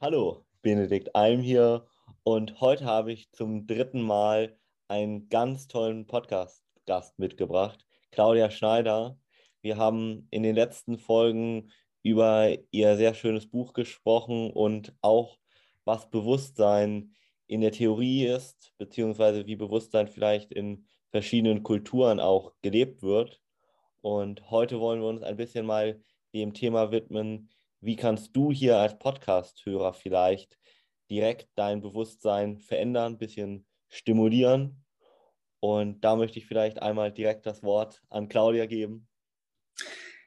Hallo, Benedikt Alm hier und heute habe ich zum dritten Mal einen ganz tollen Podcast-Gast mitgebracht, Claudia Schneider. Wir haben in den letzten Folgen über ihr sehr schönes Buch gesprochen und auch, was Bewusstsein in der Theorie ist, beziehungsweise wie Bewusstsein vielleicht in verschiedenen Kulturen auch gelebt wird. Und heute wollen wir uns ein bisschen mal dem Thema widmen, wie kannst du hier als Podcast-Hörer vielleicht direkt dein Bewusstsein verändern, ein bisschen stimulieren? Und da möchte ich vielleicht einmal direkt das Wort an Claudia geben.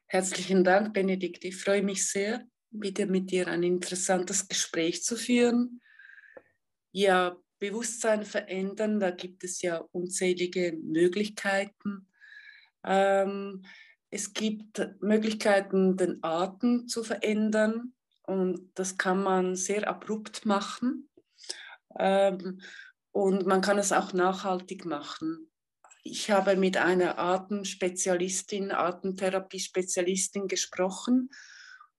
Herzlichen Dank, Benedikt. Ich freue mich sehr, wieder mit dir ein interessantes Gespräch zu führen. Ja, Bewusstsein verändern, da gibt es ja unzählige Möglichkeiten. Ähm, es gibt Möglichkeiten, den Atem zu verändern und das kann man sehr abrupt machen. Ähm, und man kann es auch nachhaltig machen. Ich habe mit einer Atemspezialistin, Atemtherapiespezialistin gesprochen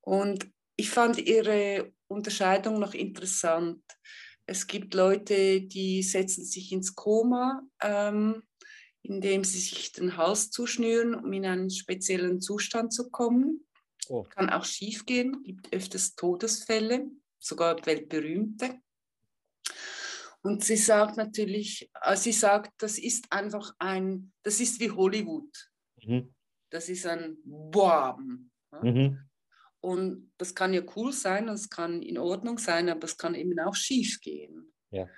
und ich fand ihre Unterscheidung noch interessant. Es gibt Leute, die setzen sich ins Koma ähm, indem sie sich den Hals zuschnüren, um in einen speziellen Zustand zu kommen. Oh. Kann auch schief gehen, gibt öfters Todesfälle, sogar weltberühmte. Und sie sagt natürlich, äh, sie sagt, das ist einfach ein, das ist wie Hollywood. Mhm. Das ist ein Boam. Mhm. Und das kann ja cool sein, das kann in Ordnung sein, aber es kann eben auch schief gehen. Ja.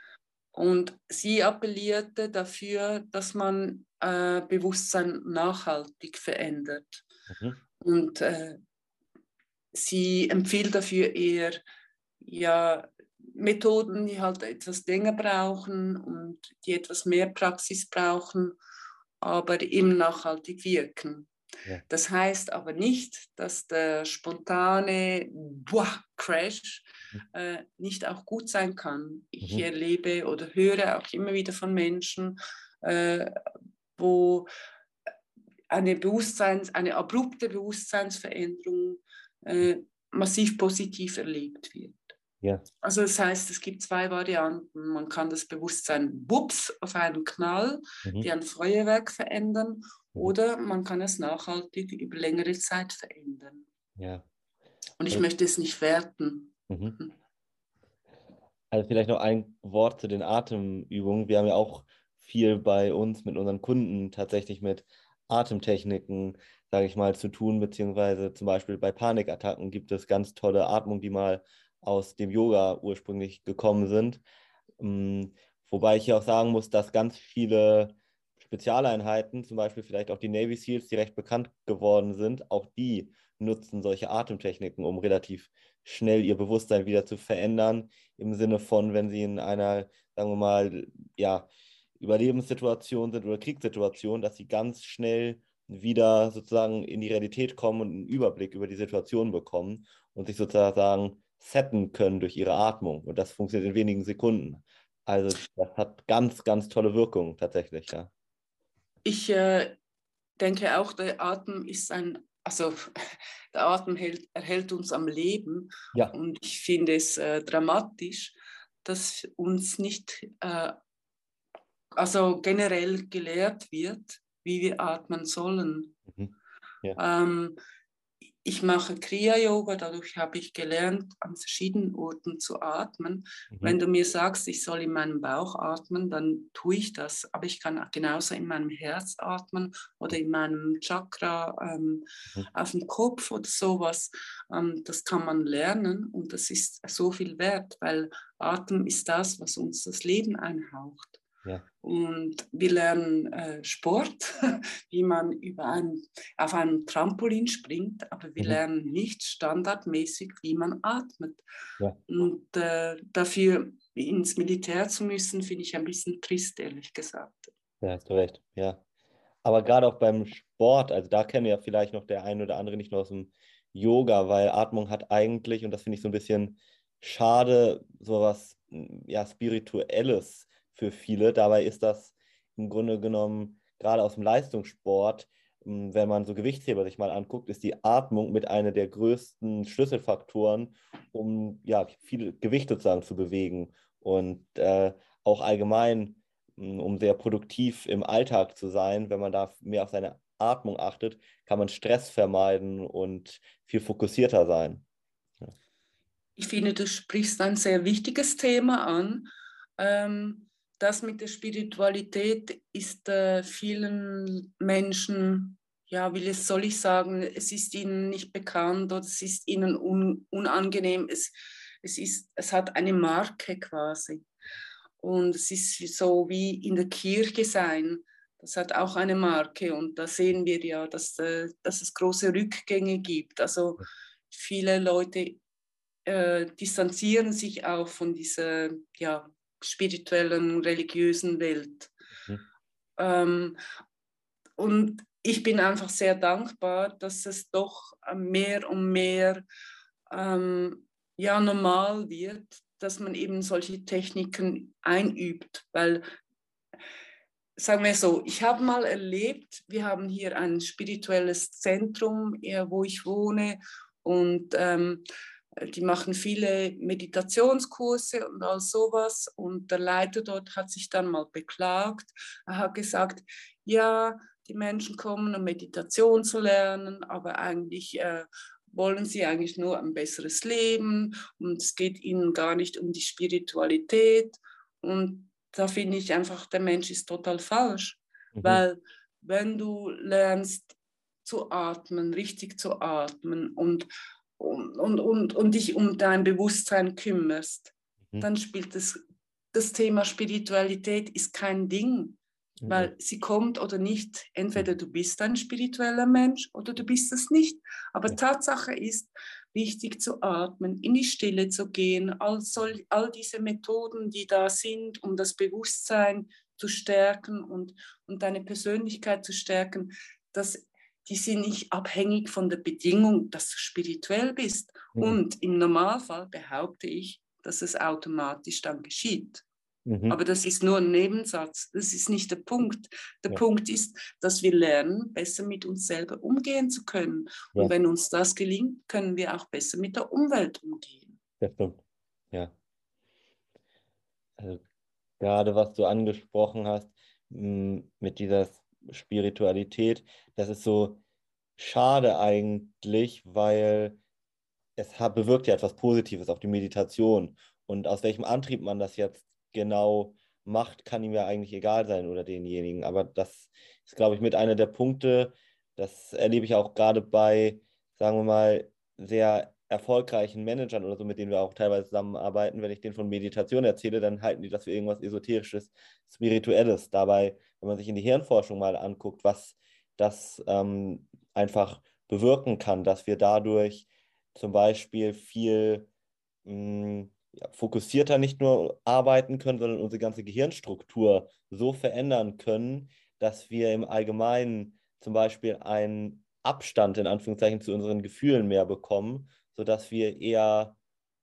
Und sie appellierte dafür, dass man äh, Bewusstsein nachhaltig verändert. Mhm. Und äh, sie empfiehlt dafür eher ja, Methoden, die halt etwas länger brauchen und die etwas mehr Praxis brauchen, aber eben nachhaltig wirken. Ja. Das heißt aber nicht, dass der spontane Buah, Crash mhm. äh, nicht auch gut sein kann. Ich mhm. erlebe oder höre auch immer wieder von Menschen, äh, wo eine, Bewusstseins-, eine abrupte Bewusstseinsveränderung äh, massiv positiv erlebt wird. Ja. Also das heißt, es gibt zwei Varianten. Man kann das Bewusstsein wups auf einen Knall, mhm. wie ein Feuerwerk verändern, mhm. oder man kann es nachhaltig über längere Zeit verändern. Ja. Und ich also, möchte es nicht werten. Mhm. Hm. Also vielleicht noch ein Wort zu den Atemübungen. Wir haben ja auch viel bei uns mit unseren Kunden tatsächlich mit Atemtechniken, sage ich mal, zu tun, beziehungsweise zum Beispiel bei Panikattacken gibt es ganz tolle Atmungen, die mal aus dem Yoga ursprünglich gekommen sind. Mm, wobei ich hier auch sagen muss, dass ganz viele Spezialeinheiten, zum Beispiel vielleicht auch die Navy SEALs, die recht bekannt geworden sind, auch die nutzen solche Atemtechniken, um relativ schnell ihr Bewusstsein wieder zu verändern, im Sinne von, wenn sie in einer, sagen wir mal, ja, Überlebenssituation sind oder Kriegssituation, dass sie ganz schnell wieder sozusagen in die Realität kommen und einen Überblick über die Situation bekommen und sich sozusagen setten können durch ihre Atmung. Und das funktioniert in wenigen Sekunden. Also das hat ganz, ganz tolle Wirkung tatsächlich, ja. Ich äh, denke auch, der Atem ist ein, also der Atem hält, erhält uns am Leben. Ja. Und ich finde es äh, dramatisch, dass uns nicht, äh, also generell gelehrt wird, wie wir atmen sollen. Mhm. Ja. Ähm, ich mache Kriya-Yoga, dadurch habe ich gelernt, an verschiedenen Orten zu atmen. Mhm. Wenn du mir sagst, ich soll in meinem Bauch atmen, dann tue ich das. Aber ich kann genauso in meinem Herz atmen oder in meinem Chakra ähm, mhm. auf dem Kopf oder sowas. Ähm, das kann man lernen und das ist so viel wert, weil Atem ist das, was uns das Leben einhaucht. Ja. Und wir lernen äh, Sport, wie man über ein, auf einem Trampolin springt, aber wir mhm. lernen nicht standardmäßig, wie man atmet. Ja. Und äh, dafür ins Militär zu müssen, finde ich ein bisschen trist, ehrlich gesagt. Ja, hast du recht, ja. Aber gerade auch beim Sport, also da kennen ja vielleicht noch der eine oder andere nicht nur aus dem Yoga, weil Atmung hat eigentlich, und das finde ich so ein bisschen schade, so was ja, Spirituelles für viele. Dabei ist das im Grunde genommen gerade aus dem Leistungssport hm, wenn man so Gewichtsheber sich mal anguckt, ist die Atmung mit einer der größten Schlüsselfaktoren, um ja, viel Gewicht sozusagen zu bewegen und äh, auch allgemein, hm, um sehr produktiv im Alltag zu sein, wenn man da mehr auf seine Atmung achtet, kann man Stress vermeiden und viel fokussierter sein. Ja. Ich finde, du sprichst ein sehr wichtiges Thema an. Ähm, das mit der Spiritualität ist äh, vielen Menschen, ja, wie soll ich sagen, es ist ihnen nicht bekannt oder es ist ihnen un, unangenehm. Es, es, ist, es hat eine Marke quasi. Und es ist so wie in der Kirche sein. Das hat auch eine Marke und da sehen wir ja, dass, äh, dass es große Rückgänge gibt. Also viele Leute äh, distanzieren sich auch von dieser ja, spirituellen, religiösen Welt. Mhm. Ähm, und ich bin einfach sehr dankbar, dass es doch mehr und mehr ähm, ja, normal wird, dass man eben solche Techniken einübt, weil sagen wir so, ich habe mal erlebt, wir haben hier ein spirituelles Zentrum, wo ich wohne und ähm, die machen viele Meditationskurse und all sowas. Und der Leiter dort hat sich dann mal beklagt. Er hat gesagt, ja, die Menschen kommen, um Meditation zu lernen, aber eigentlich äh, wollen sie eigentlich nur ein besseres Leben und es geht ihnen gar nicht um die Spiritualität. Und da finde ich einfach, der Mensch ist total falsch, mhm. weil wenn du lernst zu atmen, richtig zu atmen und und, und, und, und dich um dein Bewusstsein kümmerst, mhm. dann spielt das, das Thema Spiritualität ist kein Ding, mhm. weil sie kommt oder nicht. Entweder mhm. du bist ein spiritueller Mensch oder du bist es nicht. Aber ja. Tatsache ist, richtig zu atmen, in die Stille zu gehen, all, soll, all diese Methoden, die da sind, um das Bewusstsein zu stärken und, und deine Persönlichkeit zu stärken, das die sind nicht abhängig von der Bedingung, dass du spirituell bist. Mhm. Und im Normalfall behaupte ich, dass es automatisch dann geschieht. Mhm. Aber das ist nur ein Nebensatz, das ist nicht der Punkt. Der ja. Punkt ist, dass wir lernen, besser mit uns selber umgehen zu können. Ja. Und wenn uns das gelingt, können wir auch besser mit der Umwelt umgehen. Das stimmt, ja. Also gerade was du angesprochen hast mit dieser Spiritualität, das ist so schade eigentlich, weil es bewirkt ja etwas Positives auf die Meditation. Und aus welchem Antrieb man das jetzt genau macht, kann ihm ja eigentlich egal sein oder denjenigen. Aber das ist, glaube ich, mit einer der Punkte, das erlebe ich auch gerade bei, sagen wir mal, sehr erfolgreichen Managern oder so, mit denen wir auch teilweise zusammenarbeiten. Wenn ich denen von Meditation erzähle, dann halten die das für irgendwas Esoterisches, Spirituelles. Dabei wenn man sich in die Hirnforschung mal anguckt, was das ähm, einfach bewirken kann, dass wir dadurch zum Beispiel viel mh, hm, ja, fokussierter nicht nur arbeiten können, sondern unsere ganze Gehirnstruktur so verändern können, dass wir im Allgemeinen zum Beispiel einen Abstand in Anführungszeichen zu unseren Gefühlen mehr bekommen, sodass wir eher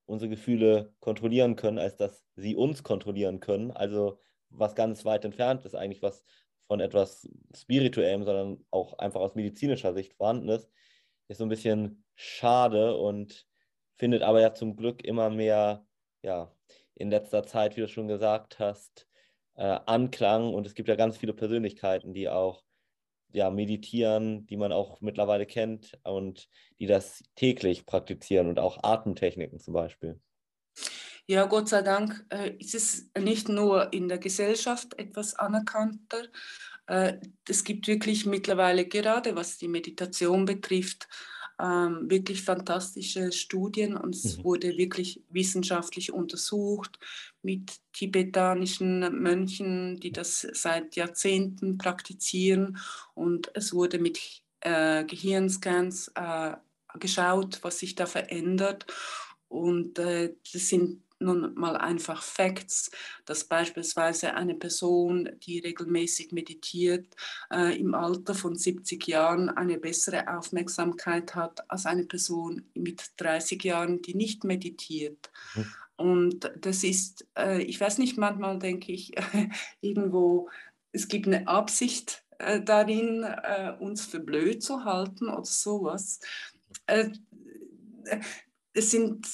unsere Gefühle kontrollieren können, als dass sie uns kontrollieren können. Also was ganz weit entfernt ist, eigentlich was von etwas Spirituellem, sondern auch einfach aus medizinischer Sicht vorhanden ist, ist so ein bisschen schade und findet aber ja zum Glück immer mehr, ja, in letzter Zeit, wie du schon gesagt hast, äh, Anklang und es gibt ja ganz viele Persönlichkeiten, die auch ja, meditieren, die man auch mittlerweile kennt und die das täglich praktizieren und auch Atemtechniken zum Beispiel. Ja, Gott sei Dank äh, ist es nicht nur in der Gesellschaft etwas anerkannter. Äh, es gibt wirklich mittlerweile gerade, was die Meditation betrifft, ähm, wirklich fantastische Studien und es mhm. wurde wirklich wissenschaftlich untersucht mit tibetanischen Mönchen, die das seit Jahrzehnten praktizieren und es wurde mit äh, Gehirnscans äh, geschaut, was sich da verändert und äh, das sind nun mal einfach Facts, dass beispielsweise eine Person, die regelmäßig meditiert, äh, im Alter von 70 Jahren eine bessere Aufmerksamkeit hat als eine Person mit 30 Jahren, die nicht meditiert. Mhm. Und das ist, äh, ich weiß nicht, manchmal denke ich irgendwo, es gibt eine Absicht äh, darin, äh, uns für blöd zu halten oder sowas. Es, sind,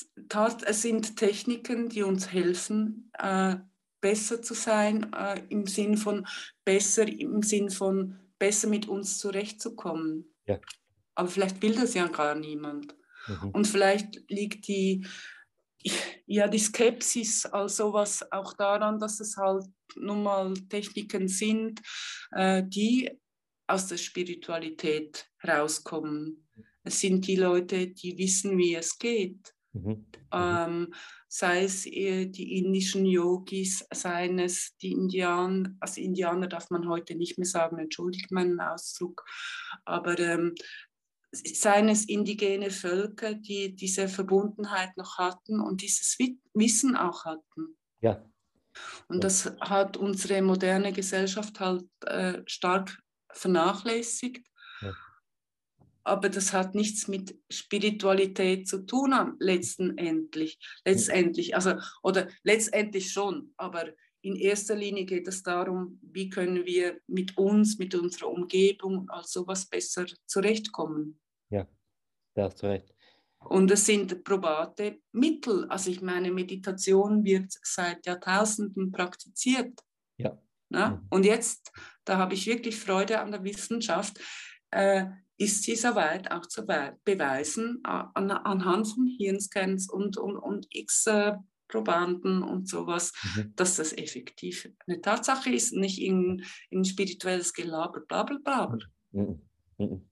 es sind Techniken, die uns helfen, äh, besser zu sein, äh, im Sinn von besser, im Sinn von besser mit uns zurechtzukommen. Ja. Aber vielleicht will das ja gar niemand. Mhm. Und vielleicht liegt die, ja, die Skepsis als sowas auch daran, dass es halt nun mal Techniken sind, äh, die aus der Spiritualität herauskommen. Es sind die Leute, die wissen, wie es geht. Mhm. mhm. Ähm, sei es die indischen Yogis, seien es die Indianer, also Indianer darf man heute nicht mehr sagen, entschuldigt meinen Ausdruck, aber ähm, seien es indigene Völker, die diese Verbundenheit noch hatten und dieses Wissen auch hatten. Ja. Und das hat unsere moderne Gesellschaft halt äh, stark vernachlässigt. Aber das hat nichts mit Spiritualität zu tun, letztendlich. letztendlich. Also, oder letztendlich schon, aber in erster Linie geht es darum, wie können wir mit uns, mit unserer Umgebung all sowas besser zurechtkommen. Ja, da hast du recht. Und es sind probate Mittel. Also ich meine, Meditation wird seit Jahrtausenden praktiziert. Ja. Na? Mhm. Und jetzt, da habe ich wirklich Freude an der Wissenschaft, äh, ist sie soweit auch zu beweisen, an, anhand von Hirnscans und, und, und X- Probanden und sowas, mhm. dass das effektiv eine Tatsache ist, nicht in, in spirituelles Gelaber, bla bla bla. Mhm. Mhm.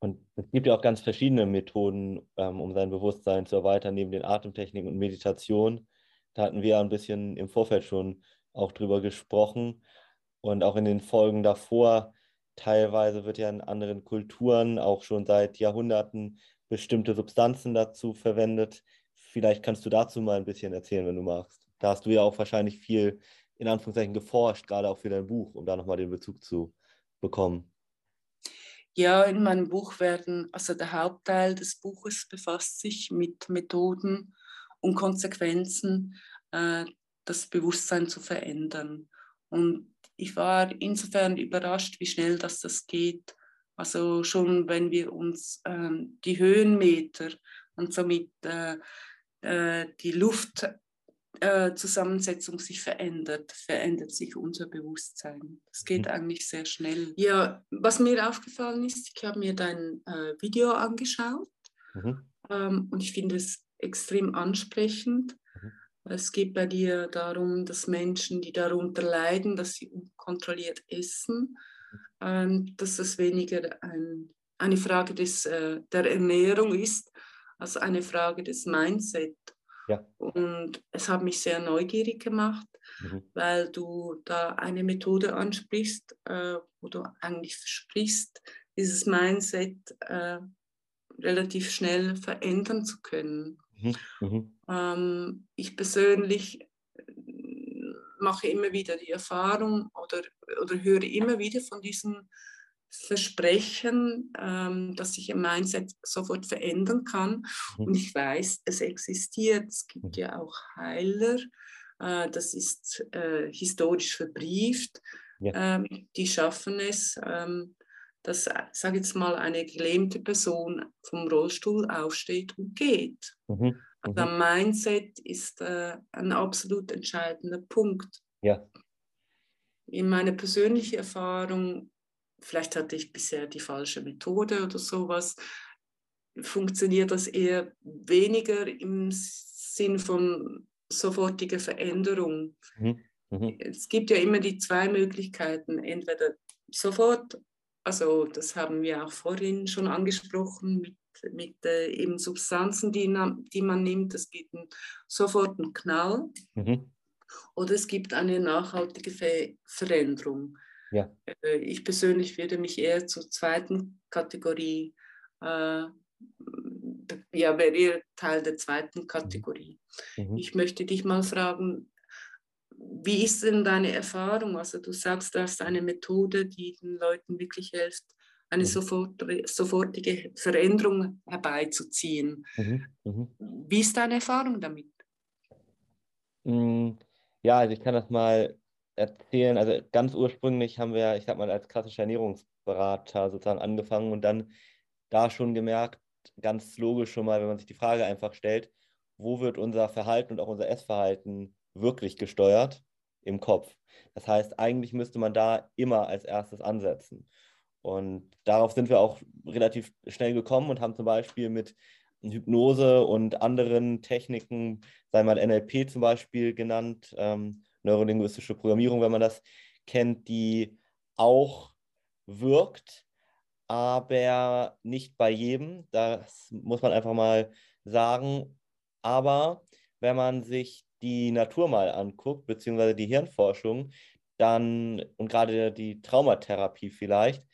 Und es gibt ja auch ganz verschiedene Methoden, ähm, um sein Bewusstsein zu erweitern, neben den Atemtechniken und Meditation. Da hatten wir ein bisschen im Vorfeld schon auch drüber gesprochen. Und auch in den Folgen davor, teilweise wird ja in anderen Kulturen auch schon seit Jahrhunderten bestimmte Substanzen dazu verwendet. Vielleicht kannst du dazu mal ein bisschen erzählen, wenn du magst. Da hast du ja auch wahrscheinlich viel in Anführungszeichen geforscht, gerade auch für dein Buch, um da nochmal den Bezug zu bekommen. Ja, in meinem Buch werden, also der Hauptteil des Buches befasst sich mit Methoden und Konsequenzen, äh, das Bewusstsein zu verändern. Und ich war insofern überrascht, wie schnell das, das geht. Also schon wenn wir uns äh, die Höhenmeter und somit äh, äh die Luft äh, sich verändert, verändert sich unser Bewusstsein. Das geht mhm. eigentlich sehr schnell. Ja, was mir aufgefallen ist, ich habe mir dein äh, Video angeschaut mhm. ähm, und ich finde es extrem ansprechend. Es geht bei dir darum, dass Menschen, die darunter leiden, dass sie unkontrolliert essen, ähm, dass das weniger ein, eine Frage des, äh, der Ernährung ist, als eine Frage des Mindset. Ja. Und es hat mich sehr neugierig gemacht, mhm. weil du da eine Methode ansprichst, äh, wo du eigentlich versprichst, dieses Mindset äh, relativ schnell verändern zu können. Mhm. Mhm. Ähm, ich persönlich äh, mache immer wieder die Erfahrung oder, oder höre immer wieder von diesen Versprechen, ähm, dass sich ein Mindset sofort verändern kann. Mhm. Und ich weiß, es existiert. Es gibt mhm. ja auch Heiler. Äh, das ist äh, historisch verbrieft. Ja. Ähm, die schaffen es, ähm, dass, sage jetzt mal, eine gelähmte Person vom Rollstuhl aufsteht und geht. Mhm. Also mhm. Mindset ist äh, ein absolut entscheidender Punkt. Ja. In meiner persönlichen Erfahrung vielleicht hatte ich bisher die falsche Methode oder sowas. Funktioniert das eher weniger im Sinn von sofortiger Veränderung? Mhm. Mhm. Es gibt ja immer die zwei Möglichkeiten, entweder sofort, also das haben wir auch vorhin schon angesprochen, mit, mit äh, eben Substanzen, die, die man nimmt, es gibt einen, sofort einen Knall. Mhm. Oder es gibt eine nachhaltige Ver Veränderung. Ja. Äh, ich persönlich würde mich eher zur zweiten Kategorie, äh, ja, wäre eher Teil der zweiten Kategorie. Mhm. Ich möchte dich mal fragen, wie ist denn deine Erfahrung? Also du sagst, du hast eine Methode, die den Leuten wirklich hilft, eine mhm. sofort, sofortige Veränderung herbeizuziehen. Mhm. Mhm. Wie ist deine Erfahrung damit? Mm, ja, also ich kann das mal erzählen. Also ganz ursprünglich haben wir, ich sag mal, als klassischer Ernährungsberater sozusagen angefangen und dann da schon gemerkt, ganz logisch schon mal, wenn man sich die Frage einfach stellt, wo wird unser Verhalten und auch unser Essverhalten wirklich gesteuert? Im Kopf. Das heißt, eigentlich müsste man da immer als erstes ansetzen. Und darauf sind wir auch relativ schnell gekommen und haben zum Beispiel mit Hypnose und anderen Techniken, sei mal NLP zum Beispiel genannt, ähm, neurolinguistische Programmierung, wenn man das kennt, die auch wirkt, aber nicht bei jedem. Das muss man einfach mal sagen. Aber wenn man sich die Natur mal anguckt, beziehungsweise die Hirnforschung, dann und gerade die Traumatherapie vielleicht,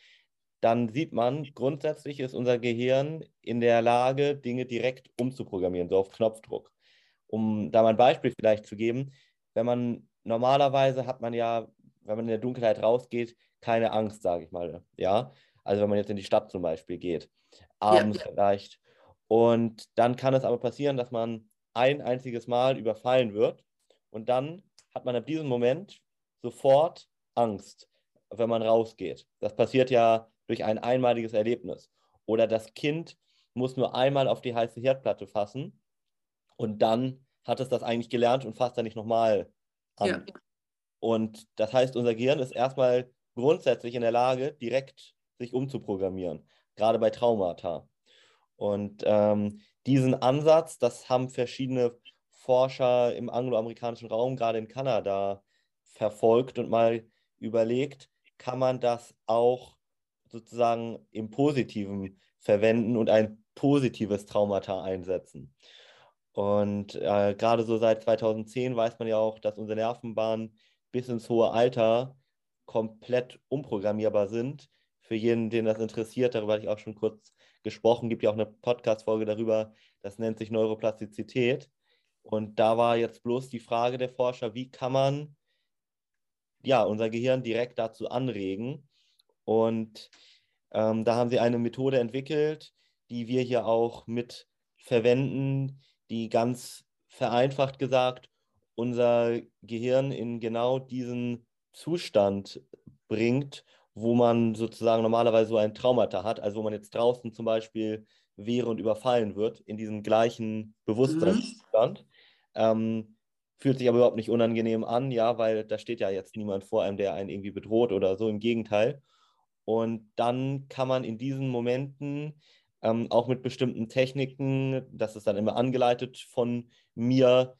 dann sieht man, grundsätzlich ist unser Gehirn in der Lage, Dinge direkt umzuprogrammieren, so auf Knopfdruck. Um da mal ein Beispiel vielleicht zu geben, wenn man normalerweise hat man ja, wenn man in der Dunkelheit rausgeht, keine Angst, sage ich mal. Ja, also wenn man jetzt in die Stadt zum Beispiel geht, abends ja. vielleicht. Und dann kann es aber passieren, dass man ein einziges Mal überfallen wird und dann hat man ab diesem Moment sofort Angst, wenn man rausgeht. Das passiert ja durch ein einmaliges Erlebnis. Oder das Kind muss nur einmal auf die heiße Herdplatte fassen und dann hat es das eigentlich gelernt und fasst dann nicht nochmal an. Ja. Und das heißt, unser Gehirn ist erstmal grundsätzlich in der Lage, direkt sich umzuprogrammieren, gerade bei Traumata. Und ähm, diesen Ansatz, das haben verschiedene Forscher im angloamerikanischen Raum, gerade in Kanada, verfolgt und mal überlegt, kann man das auch sozusagen im Positiven verwenden und ein positives Traumata einsetzen. Und äh, gerade so seit 2010 weiß man ja auch, dass unsere Nervenbahnen bis ins hohe Alter komplett umprogrammierbar sind. Für jeden, den das interessiert, darüber hatte ich auch schon kurz gesprochen, gibt ja auch eine Podcast-Folge darüber, das nennt sich Neuroplastizität. Und da war jetzt bloß die Frage der Forscher, wie kann man ja, unser Gehirn direkt dazu anregen. Und ähm, da haben sie eine Methode entwickelt, die wir hier auch mit verwenden, die ganz vereinfacht gesagt unser Gehirn in genau diesen Zustand bringt, wo man sozusagen normalerweise so ein Traumata hat, also wo man jetzt draußen zum Beispiel wäre und überfallen wird, in diesem gleichen Bewusstseinszustand. Mhm. Ähm, fühlt sich aber überhaupt nicht unangenehm an, ja, weil da steht ja jetzt niemand vor einem, der einen irgendwie bedroht oder so, im Gegenteil. Und dann kann man in diesen Momenten ähm, auch mit bestimmten Techniken, das ist dann immer angeleitet von mir,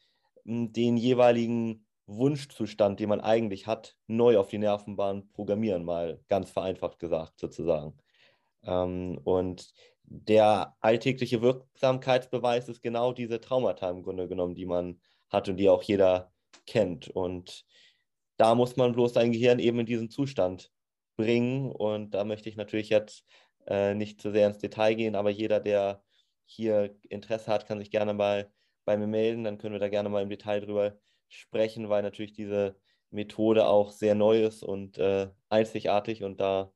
den jeweiligen Wunschzustand, den man eigentlich hat, neu auf die Nervenbahn programmieren, mal ganz vereinfacht gesagt sozusagen. Ähm, und der alltägliche Wirksamkeitsbeweis ist genau diese Traumata im Grunde genommen, die man hat und die auch jeder kennt. Und da muss man bloß sein Gehirn eben in diesen Zustand bringen. Und da möchte ich natürlich jetzt äh, nicht zu sehr ins Detail gehen, aber jeder, der hier Interesse hat, kann sich gerne mal bei mir melden. Dann können wir da gerne mal im Detail drüber sprechen, weil natürlich diese Methode auch sehr neu ist und äh, einzigartig. Und da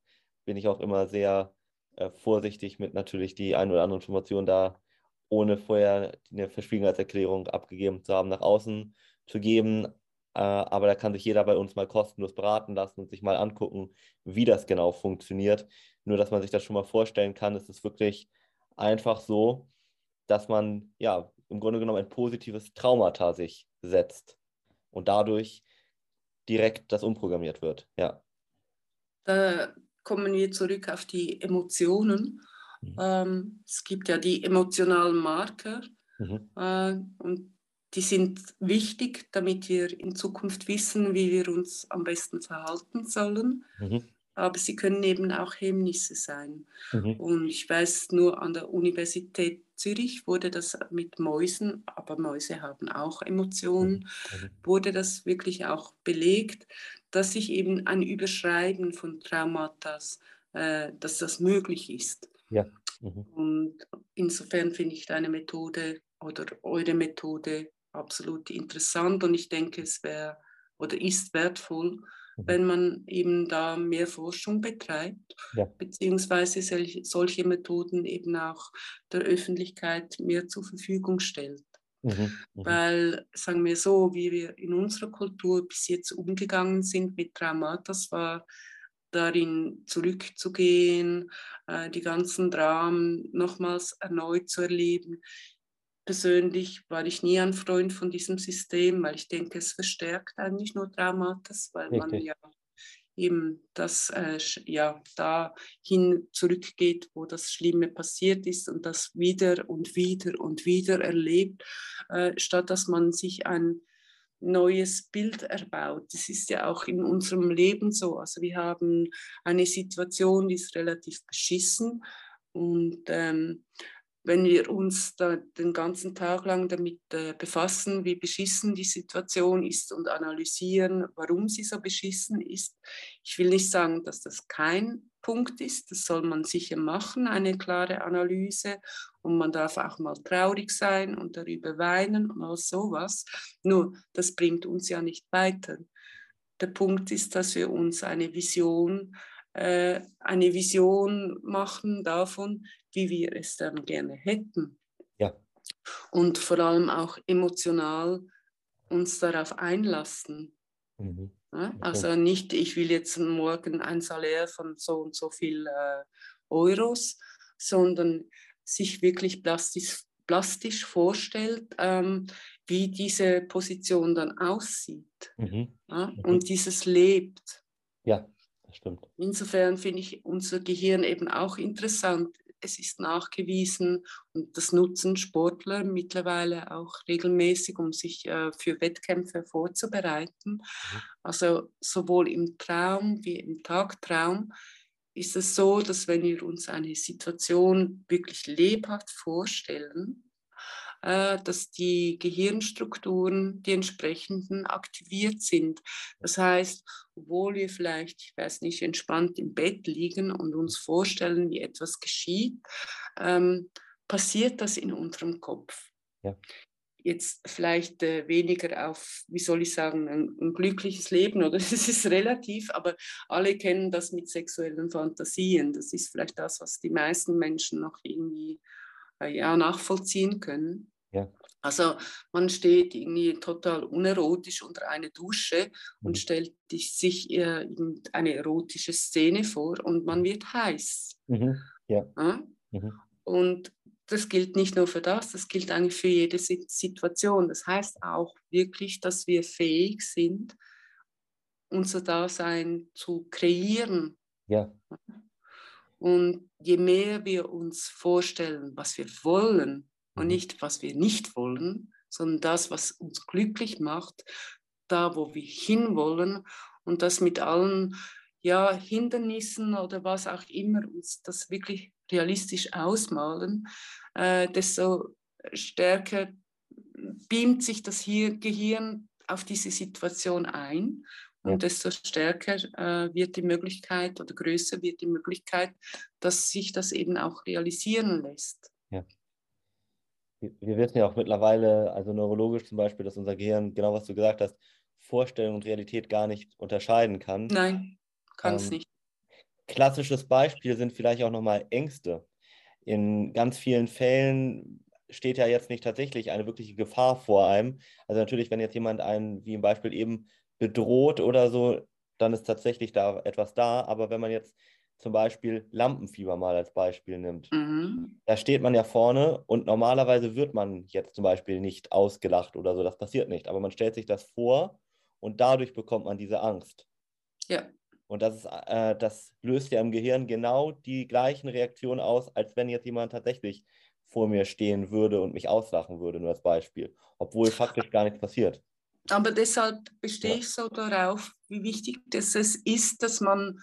bin ich auch immer sehr äh, vorsichtig mit natürlich die ein oder andere Information da ohne vorher eine Verschwiegenheitserklärung abgegeben zu haben, nach außen zu geben. Äh, aber da kann sich jeder bei uns mal kostenlos beraten lassen und sich mal angucken, wie das genau funktioniert. Nur, dass man sich das schon mal vorstellen kann, ist es wirklich einfach so, dass man ja im Grunde genommen ein positives Traumata sich setzt und dadurch direkt das umprogrammiert wird. Ja. Da kommen wir zurück auf die Emotionen. Mhm. Ähm, es gibt ja die emotionalen Marker mhm. äh, und die sind wichtig, damit wir in Zukunft wissen, wie wir uns am besten verhalten sollen. Mhm. Aber sie können eben auch Hemmnisse sein. Mhm. Und ich weiß nur, an der Universität Zürich wurde das mit Mäusen, aber Mäuse haben auch Emotionen, mhm. wurde das wirklich auch belegt, dass sich eben ein Überschreiben von Traumata, äh, dass das möglich ist. Ja. Mhm. Und insofern finde ich deine Methode oder eure Methode absolut interessant und ich denke, es wäre oder ist wertvoll, mhm. wenn man eben da mehr Forschung betreibt, ja. beziehungsweise solche Methoden eben auch der Öffentlichkeit mehr zur Verfügung stellt. Mhm, mhm. Weil, sagen wir so, wie wir in unserer Kultur bis jetzt umgegangen sind mit Traumata, war darin zurückzugehen, äh, die ganzen Dramen nochmals erneut zu erleben. Persönlich war ich nie ein Freund von diesem System, weil ich denke, es verstärkt eigentlich nur Traumata, weil Richtig. man ja eben das äh, ja dahin zurückgeht, wo das Schlimme passiert ist und das wieder und wieder und wieder erlebt, äh, statt dass man sich ein neues Bild erbaut. Das ist ja auch in unserem Leben so. Also wir haben eine Situation, die ist relativ beschissen und ähm, wenn wir uns da den ganzen Tag lang damit äh, befassen, wie beschissen die Situation ist und analysieren, warum sie so beschissen ist. Ich will nicht sagen, dass das kein Punkt ist, das soll man sicher machen, eine klare Analyse und man darf auch mal traurig sein und darüber weinen und all sowas. Nur, das bringt uns ja nicht weiter. Der Punkt ist, dass wir uns eine Vision äh, eine Vision machen davon, wie wir es dann gerne hätten. Ja. Und vor allem auch emotional uns darauf einlassen. Mhm. Ja? Also nicht, ich will jetzt morgen ein Salär von so und so viel äh, Euros, sondern sich wirklich plastisch, plastisch vorstellt, ähm, wie diese Position dann aussieht mhm. Ja? Mhm. und dieses lebt. Ja, das stimmt. Insofern finde ich unser Gehirn eben auch interessant. Es ist nachgewiesen und das nutzen Sportler mittlerweile auch regelmäßig, um sich äh, für Wettkämpfe vorzubereiten. Mhm. Also sowohl im Traum wie im Tagtraum ist es so, dass wenn wir uns eine Situation wirklich lebhaft vorstellen, dass die Gehirnstrukturen, die entsprechenden, aktiviert sind. Das heißt, obwohl wir vielleicht, ich weiß nicht, entspannt im Bett liegen und uns vorstellen, wie etwas geschieht, ähm, passiert das in unserem Kopf. Ja. Jetzt vielleicht äh, weniger auf, wie soll ich sagen, ein, ein glückliches Leben oder es ist relativ, aber alle kennen das mit sexuellen Fantasien. Das ist vielleicht das, was die meisten Menschen noch irgendwie äh, ja, nachvollziehen können. Ja. Also man steht irgendwie total unerotisch unter einer Dusche mhm. und stellt sich äh, eine erotische Szene vor und man wird heiß. Mhm. Ja. ja? Mhm. Und das gilt nicht nur für das, das gilt eigentlich für jede Situation. Das heißt auch wirklich, dass wir fähig sind, unser Dasein zu kreieren. Ja. Und je mehr wir uns vorstellen, was wir wollen, und mhm. nicht, was wir nicht wollen, sondern das, was uns glücklich macht, da, wo wir hinwollen und das mit allen ja, Hindernissen oder was auch immer uns das wirklich realistisch ausmalen, äh, desto stärker beamt sich das hier Gehirn auf diese Situation ein und ja. desto stärker äh, wird die Möglichkeit oder größer wird die Möglichkeit, dass sich das eben auch realisieren lässt. Ja wir wissen ja auch mittlerweile, also neurologisch zum Beispiel, dass unser Gehirn, genau was du gesagt hast, Vorstellung und Realität gar nicht unterscheiden kann. Nein, kann es ähm, nicht. Klassisches Beispiel sind vielleicht auch nochmal Ängste. In ganz vielen Fällen steht ja jetzt nicht tatsächlich eine wirkliche Gefahr vor einem. Also natürlich, wenn jetzt jemand einen, wie im Beispiel eben, bedroht oder so, dann ist tatsächlich da etwas da. Aber wenn man jetzt zum Beispiel Lampenfieber mal als Beispiel nimmt. Mhm. Da steht man ja vorne und normalerweise wird man jetzt zum Beispiel nicht ausgelacht oder so, das passiert nicht, aber man stellt sich das vor und dadurch bekommt man diese Angst. Ja. Und das, ist, äh, das löst ja im Gehirn genau die gleichen Reaktionen aus, als wenn jetzt jemand tatsächlich vor mir stehen würde und mich auslachen würde, nur als Beispiel, obwohl faktisch gar nichts passiert. Aber deshalb bestehe ja. ich so darauf, wie wichtig das ist, dass man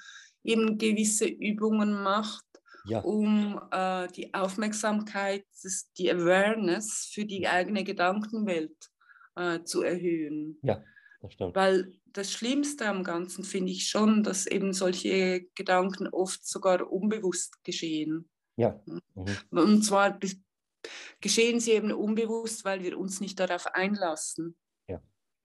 eben gewisse Übungen macht, ja. um äh, die Aufmerksamkeit, die Awareness für die eigene Gedankenwelt äh, zu erhöhen. Ja, das stimmt. Weil das Schlimmste am Ganzen finde ich schon, dass eben solche Gedanken oft sogar unbewusst geschehen. Ja. Mhm. Und zwar geschehen sie eben unbewusst, weil wir uns nicht darauf einlassen.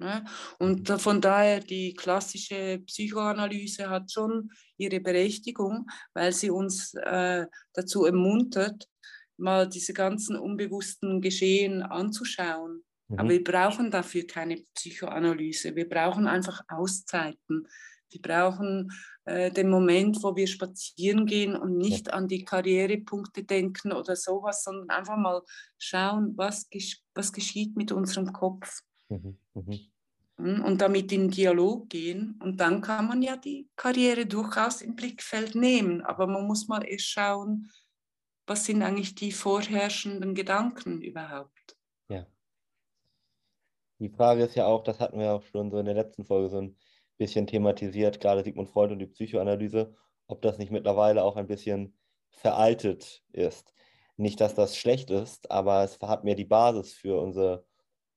Ne? Und von daher, die klassische Psychoanalyse hat schon ihre Berechtigung, weil sie uns äh, dazu ermuntert, mal diese ganzen unbewussten Geschehen anzuschauen. Mhm. Aber wir brauchen dafür keine Psychoanalyse. Wir brauchen einfach Auszeiten. Wir brauchen äh, den Moment, wo wir spazieren gehen und nicht ja. an die Karrierepunkte denken oder sowas, sondern einfach mal schauen, was, gesch was geschieht mit unserem Kopf. Mhm. Mhm. Hm, und damit in Dialog gehen. Und dann kann man ja die Karriere durchaus im Blickfeld nehmen. Aber man muss mal erst schauen, was sind eigentlich die vorherrschenden Gedanken überhaupt. Ja. Die Frage ist ja auch, das hatten wir auch schon so in der letzten Folge so ein bisschen thematisiert, gerade Sigmund Freud und die Psychoanalyse, ob das nicht mittlerweile auch ein bisschen veraltet ist. Nicht, dass das schlecht ist, aber es hat mir die Basis für unsere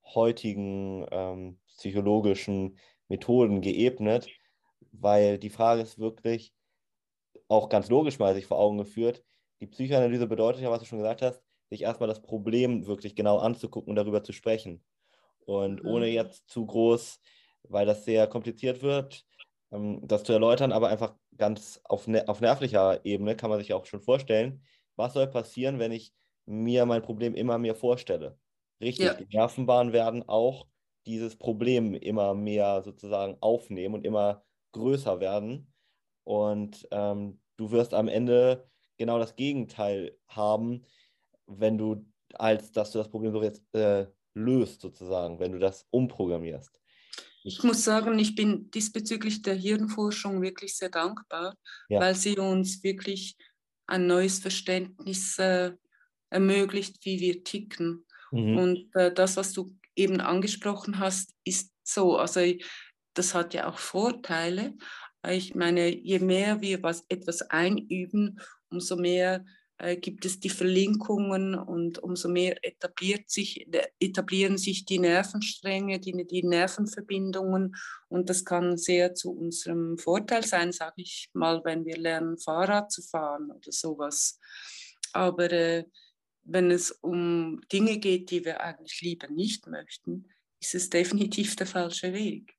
heutigen ähm, psychologischen Methoden geebnet, weil die Frage ist wirklich auch ganz logisch mal sich vor Augen geführt. Die Psychoanalyse bedeutet ja, was du schon gesagt hast, sich erstmal das Problem wirklich genau anzugucken und darüber zu sprechen. Und mhm. ohne jetzt zu groß, weil das sehr kompliziert wird, ähm, das zu erläutern, aber einfach ganz auf, ne auf nervlicher Ebene kann man sich auch schon vorstellen, was soll passieren, wenn ich mir mein Problem immer mehr vorstelle. Richtig, ja. die Nervenbahnen werden auch dieses Problem immer mehr sozusagen aufnehmen und immer größer werden. Und ähm, du wirst am Ende genau das Gegenteil haben, wenn du, als dass du das Problem so jetzt äh, löst, sozusagen, wenn du das umprogrammierst. Ich muss sagen, ich bin diesbezüglich der Hirnforschung wirklich sehr dankbar, ja. weil sie uns wirklich ein neues Verständnis äh, ermöglicht, wie wir ticken. Mhm. Und äh, das, was du eben angesprochen hast, ist so. Also das hat ja auch Vorteile. Ich meine, je mehr wir was, etwas einüben, umso mehr äh, gibt es die Verlinkungen und umso mehr etabliert sich, etablieren sich die Nervenstränge, die, die Nervenverbindungen und das kann sehr zu unserem Vorteil sein, sage ich mal, wenn wir lernen, Fahrrad zu fahren oder sowas. Aber äh, wenn es um Dinge geht, die wir eigentlich lieber nicht möchten, ist es definitiv der falsche Weg.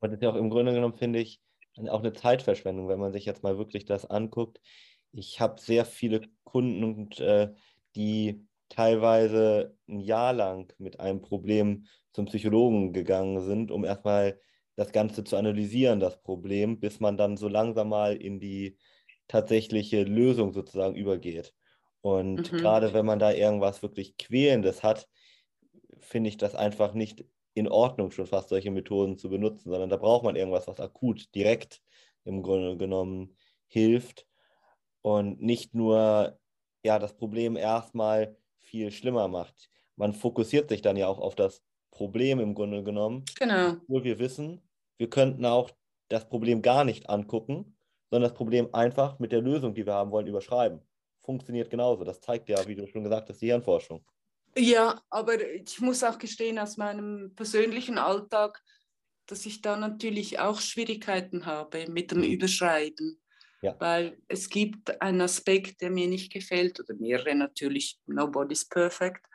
Und das ist ja auch im Grunde genommen, finde ich, auch eine Zeitverschwendung, wenn man sich jetzt mal wirklich das anguckt. Ich habe sehr viele Kunden, und, äh, die teilweise ein Jahr lang mit einem Problem zum Psychologen gegangen sind, um erstmal das Ganze zu analysieren, das Problem, bis man dann so langsam mal in die tatsächliche Lösung sozusagen übergeht. Und mhm. gerade wenn man da irgendwas wirklich Quälendes hat, finde ich das einfach nicht in Ordnung, schon fast solche Methoden zu benutzen, sondern da braucht man irgendwas, was akut direkt im Grunde genommen hilft und nicht nur ja, das Problem erstmal viel schlimmer macht. Man fokussiert sich dann ja auch auf das Problem im Grunde genommen. Genau. Obwohl wir wissen, wir könnten auch das Problem gar nicht angucken, sondern das Problem einfach mit der Lösung, die wir haben wollen, überschreiben funktioniert genauso. Das zeigt ja, wie du schon gesagt hast, die Hirnforschung. Ja, aber ich muss auch gestehen, aus meinem persönlichen Alltag, dass ich da natürlich auch Schwierigkeiten habe mit dem. Überschreiben. Ja. Weil es gibt einen Aspekt, der mir nicht gefällt, oder mehrere natürlich, nobody's perfect.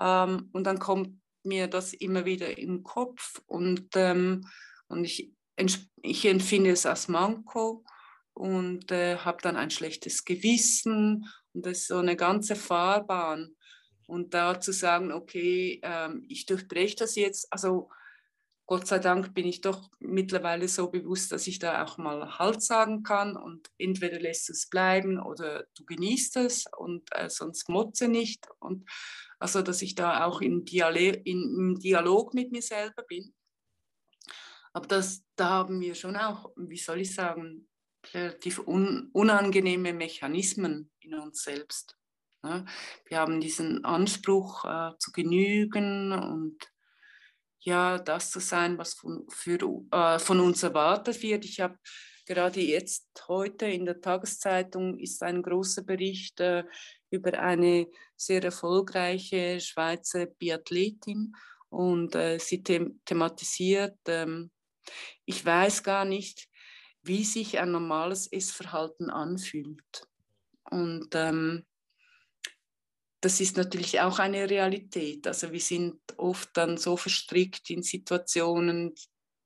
Ähm, und dann kommt mir das immer wieder im Kopf und, ähm, und ich, ich empfinde es als Manko und äh, habe dann ein schlechtes Gewissen und das ist so eine ganze Fahrbahn. Und da zu sagen, okay, ähm, ich durchbreche das jetzt, also Gott sei Dank bin ich doch mittlerweile so bewusst, dass ich da auch mal Halt sagen kann und entweder lässt es bleiben oder du genießt es und äh, sonst motze nicht. Und also, dass ich da auch in Dialog, im Dialog mit mir selber bin. Aber das, da haben wir schon auch, wie soll ich sagen, relativ un unangenehme Mechanismen in uns selbst. Ja, wir haben diesen Anspruch äh, zu genügen und ja, das zu sein, was von, für, äh, von uns erwartet wird. Ich habe gerade jetzt heute in der Tageszeitung ist ein großer Bericht äh, über eine sehr erfolgreiche Schweizer Biathletin und äh, sie them thematisiert, ähm, ich weiß gar nicht, wie sich ein normales Essverhalten anfühlt. Und ähm, das ist natürlich auch eine Realität. Also wir sind oft dann so verstrickt in Situationen,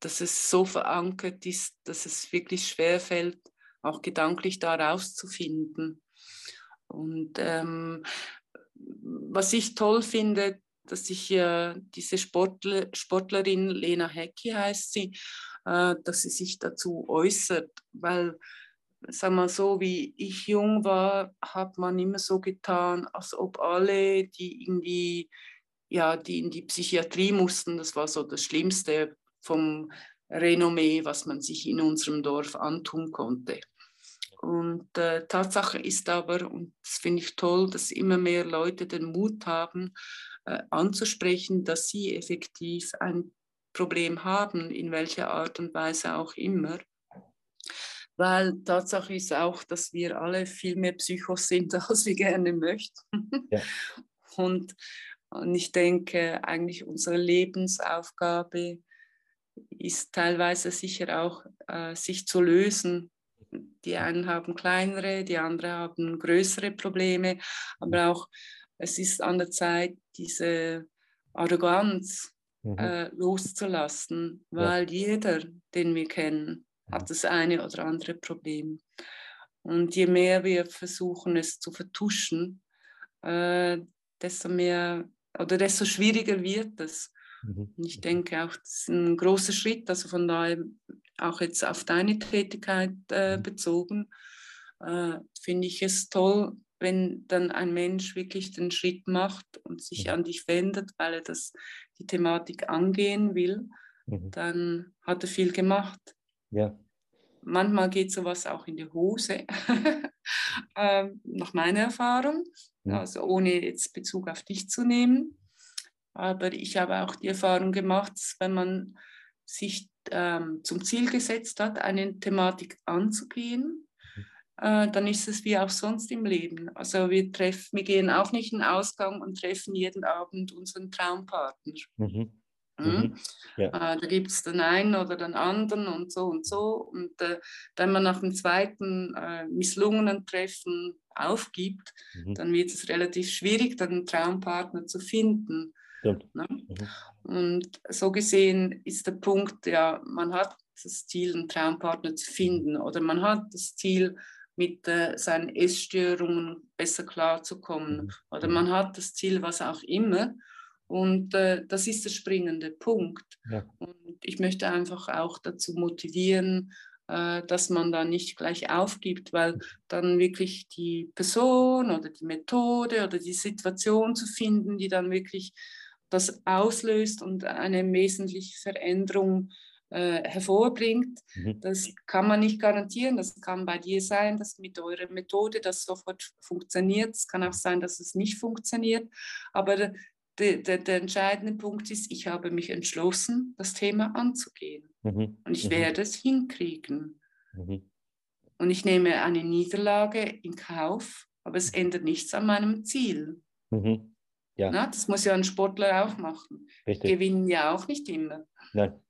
dass es so verankert ist, dass es wirklich schwer fällt, auch gedanklich da rauszufinden. Und ähm, was ich toll finde, dass ich äh, diese Sportler, Sportlerin, Lena Hecki heißt sie, dass sie sich dazu äußert, weil, sag mal so, wie ich jung war, hat man immer so getan, als ob alle, die irgendwie, ja, die in die Psychiatrie mussten, das war so das Schlimmste vom Renommee, was man sich in unserem Dorf antun konnte. Und äh, Tatsache ist aber, und das finde ich toll, dass immer mehr Leute den Mut haben, äh, anzusprechen, dass sie effektiv ein Problem haben, in welcher Art und Weise auch immer. Weil Tatsache ist auch, dass wir alle viel mehr Psychos sind, als wir gerne möchten. Ja. Und, und ich denke, eigentlich unsere Lebensaufgabe ist teilweise sicher auch, äh, sich zu lösen die einen haben kleinere, die anderen haben größere Probleme, aber auch es ist an der Zeit, diese Arroganz mhm. äh, loszulassen, weil ja. jeder, den wir kennen, hat mhm. das eine oder andere Problem. Und je mehr wir versuchen, es zu vertuschen, äh, desto mehr oder desto schwieriger wird es. Mhm. Und ich denke auch, das ist ein großer Schritt. Also von daher auch jetzt auf deine Tätigkeit äh, mhm. bezogen, äh, finde ich es toll, wenn dann ein Mensch wirklich den Schritt macht und sich mhm. an dich wendet, weil er das, die Thematik angehen will, mhm. dann hat er viel gemacht. Ja. Manchmal geht sowas auch in die Hose, äh, nach meiner Erfahrung, ja. also ohne jetzt Bezug auf dich zu nehmen. Aber ich habe auch die Erfahrung gemacht, wenn man sich ähm, zum Ziel gesetzt hat, eine Thematik anzugehen, mhm. Dann ist es wie auch sonst im Leben. Also wir treffen, wir gehen auch nicht in den Ausgang und treffen jeden Abend unseren Traumpartner. Mhm. Mhm. mhm. Ja. Äh, da gibt es den einen oder den anderen und so und so. Und äh, wenn man nach dem zweiten äh, misslungenen Treffen aufgibt, mhm. dann wird es relativ schwierig, dann einen Traumpartner zu finden. Stimmt. Ne? Mhm. Und so gesehen ist der Punkt, ja, man hat das Ziel, einen Traumpartner zu finden oder man hat das Ziel, mit äh, seinen Essstörungen besser klarzukommen mhm. oder man hat das Ziel, was auch immer. Und äh, das ist der springende Punkt. Ja. Und ich möchte einfach auch dazu motivieren, äh, dass man da nicht gleich aufgibt, weil dann wirklich die Person oder die Methode oder die Situation zu finden, die dann wirklich das auslöst und eine wesentliche Veränderung äh, hervorbringt. Mhm. Das kann man nicht garantieren. Das kann bei dir sein, dass mit eurer Methode das sofort funktioniert. Es kann auch sein, dass es nicht funktioniert. Aber der, der, der entscheidende Punkt ist, ich habe mich entschlossen, das Thema anzugehen. Mhm. Und ich mhm. werde es hinkriegen. Mhm. Und ich nehme eine Niederlage in Kauf, aber es ändert nichts an meinem Ziel. Mhm. Ja. Na, das muss ja ein Sportler auch machen. Richtig. Gewinnen ja auch nicht immer. Nein,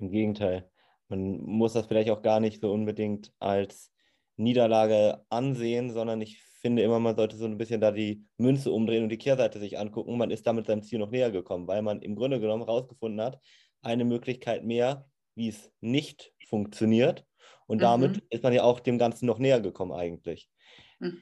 Im Gegenteil. Man muss das vielleicht auch gar nicht so unbedingt als Niederlage ansehen, sondern ich finde immer, man sollte so ein bisschen da die Münze umdrehen und die Kehrseite sich angucken. Man ist damit seinem Ziel noch näher gekommen, weil man im Grunde genommen herausgefunden hat, eine Möglichkeit mehr, wie es nicht funktioniert. Und mhm. damit ist man ja auch dem Ganzen noch näher gekommen eigentlich.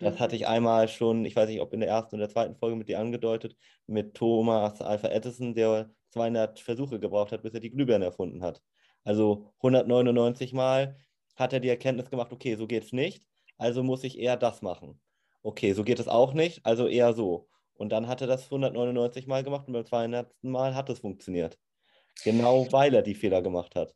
Das mhm. hatte ich einmal schon, ich weiß nicht, ob in der ersten oder zweiten Folge mit dir angedeutet, mit Thomas Alpha Edison, der 200 Versuche gebraucht hat, bis er die Glühbirne erfunden hat. Also 199 Mal hat er die Erkenntnis gemacht, okay, so geht es nicht, also muss ich eher das machen. Okay, so geht es auch nicht, also eher so. Und dann hat er das 199 Mal gemacht und beim 200. Mal hat es funktioniert. Genau weil er die Fehler gemacht hat.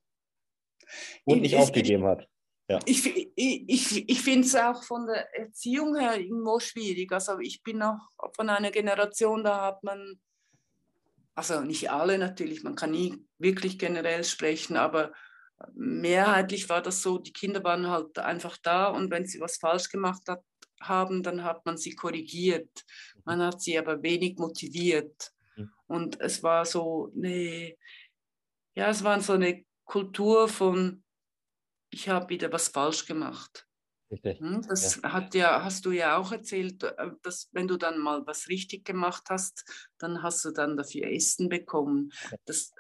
Und nicht aufgegeben hat. Ja. Ich, ich, ich finde es auch von der Erziehung her irgendwo schwierig. Also ich bin noch von einer Generation, da hat man, also nicht alle natürlich, man kann nie wirklich generell sprechen, aber mehrheitlich war das so, die Kinder waren halt einfach da und wenn sie was falsch gemacht hat, haben, dann hat man sie korrigiert. Man hat sie aber wenig motiviert. Mhm. Und es war so eine, ja, es war so eine Kultur von, ich habe wieder was falsch gemacht. Richtig. Hm, das ja. Hat ja, hast du ja auch erzählt, äh, dass wenn du dann mal was richtig gemacht hast, dann hast du dann dafür Essen bekommen. Das,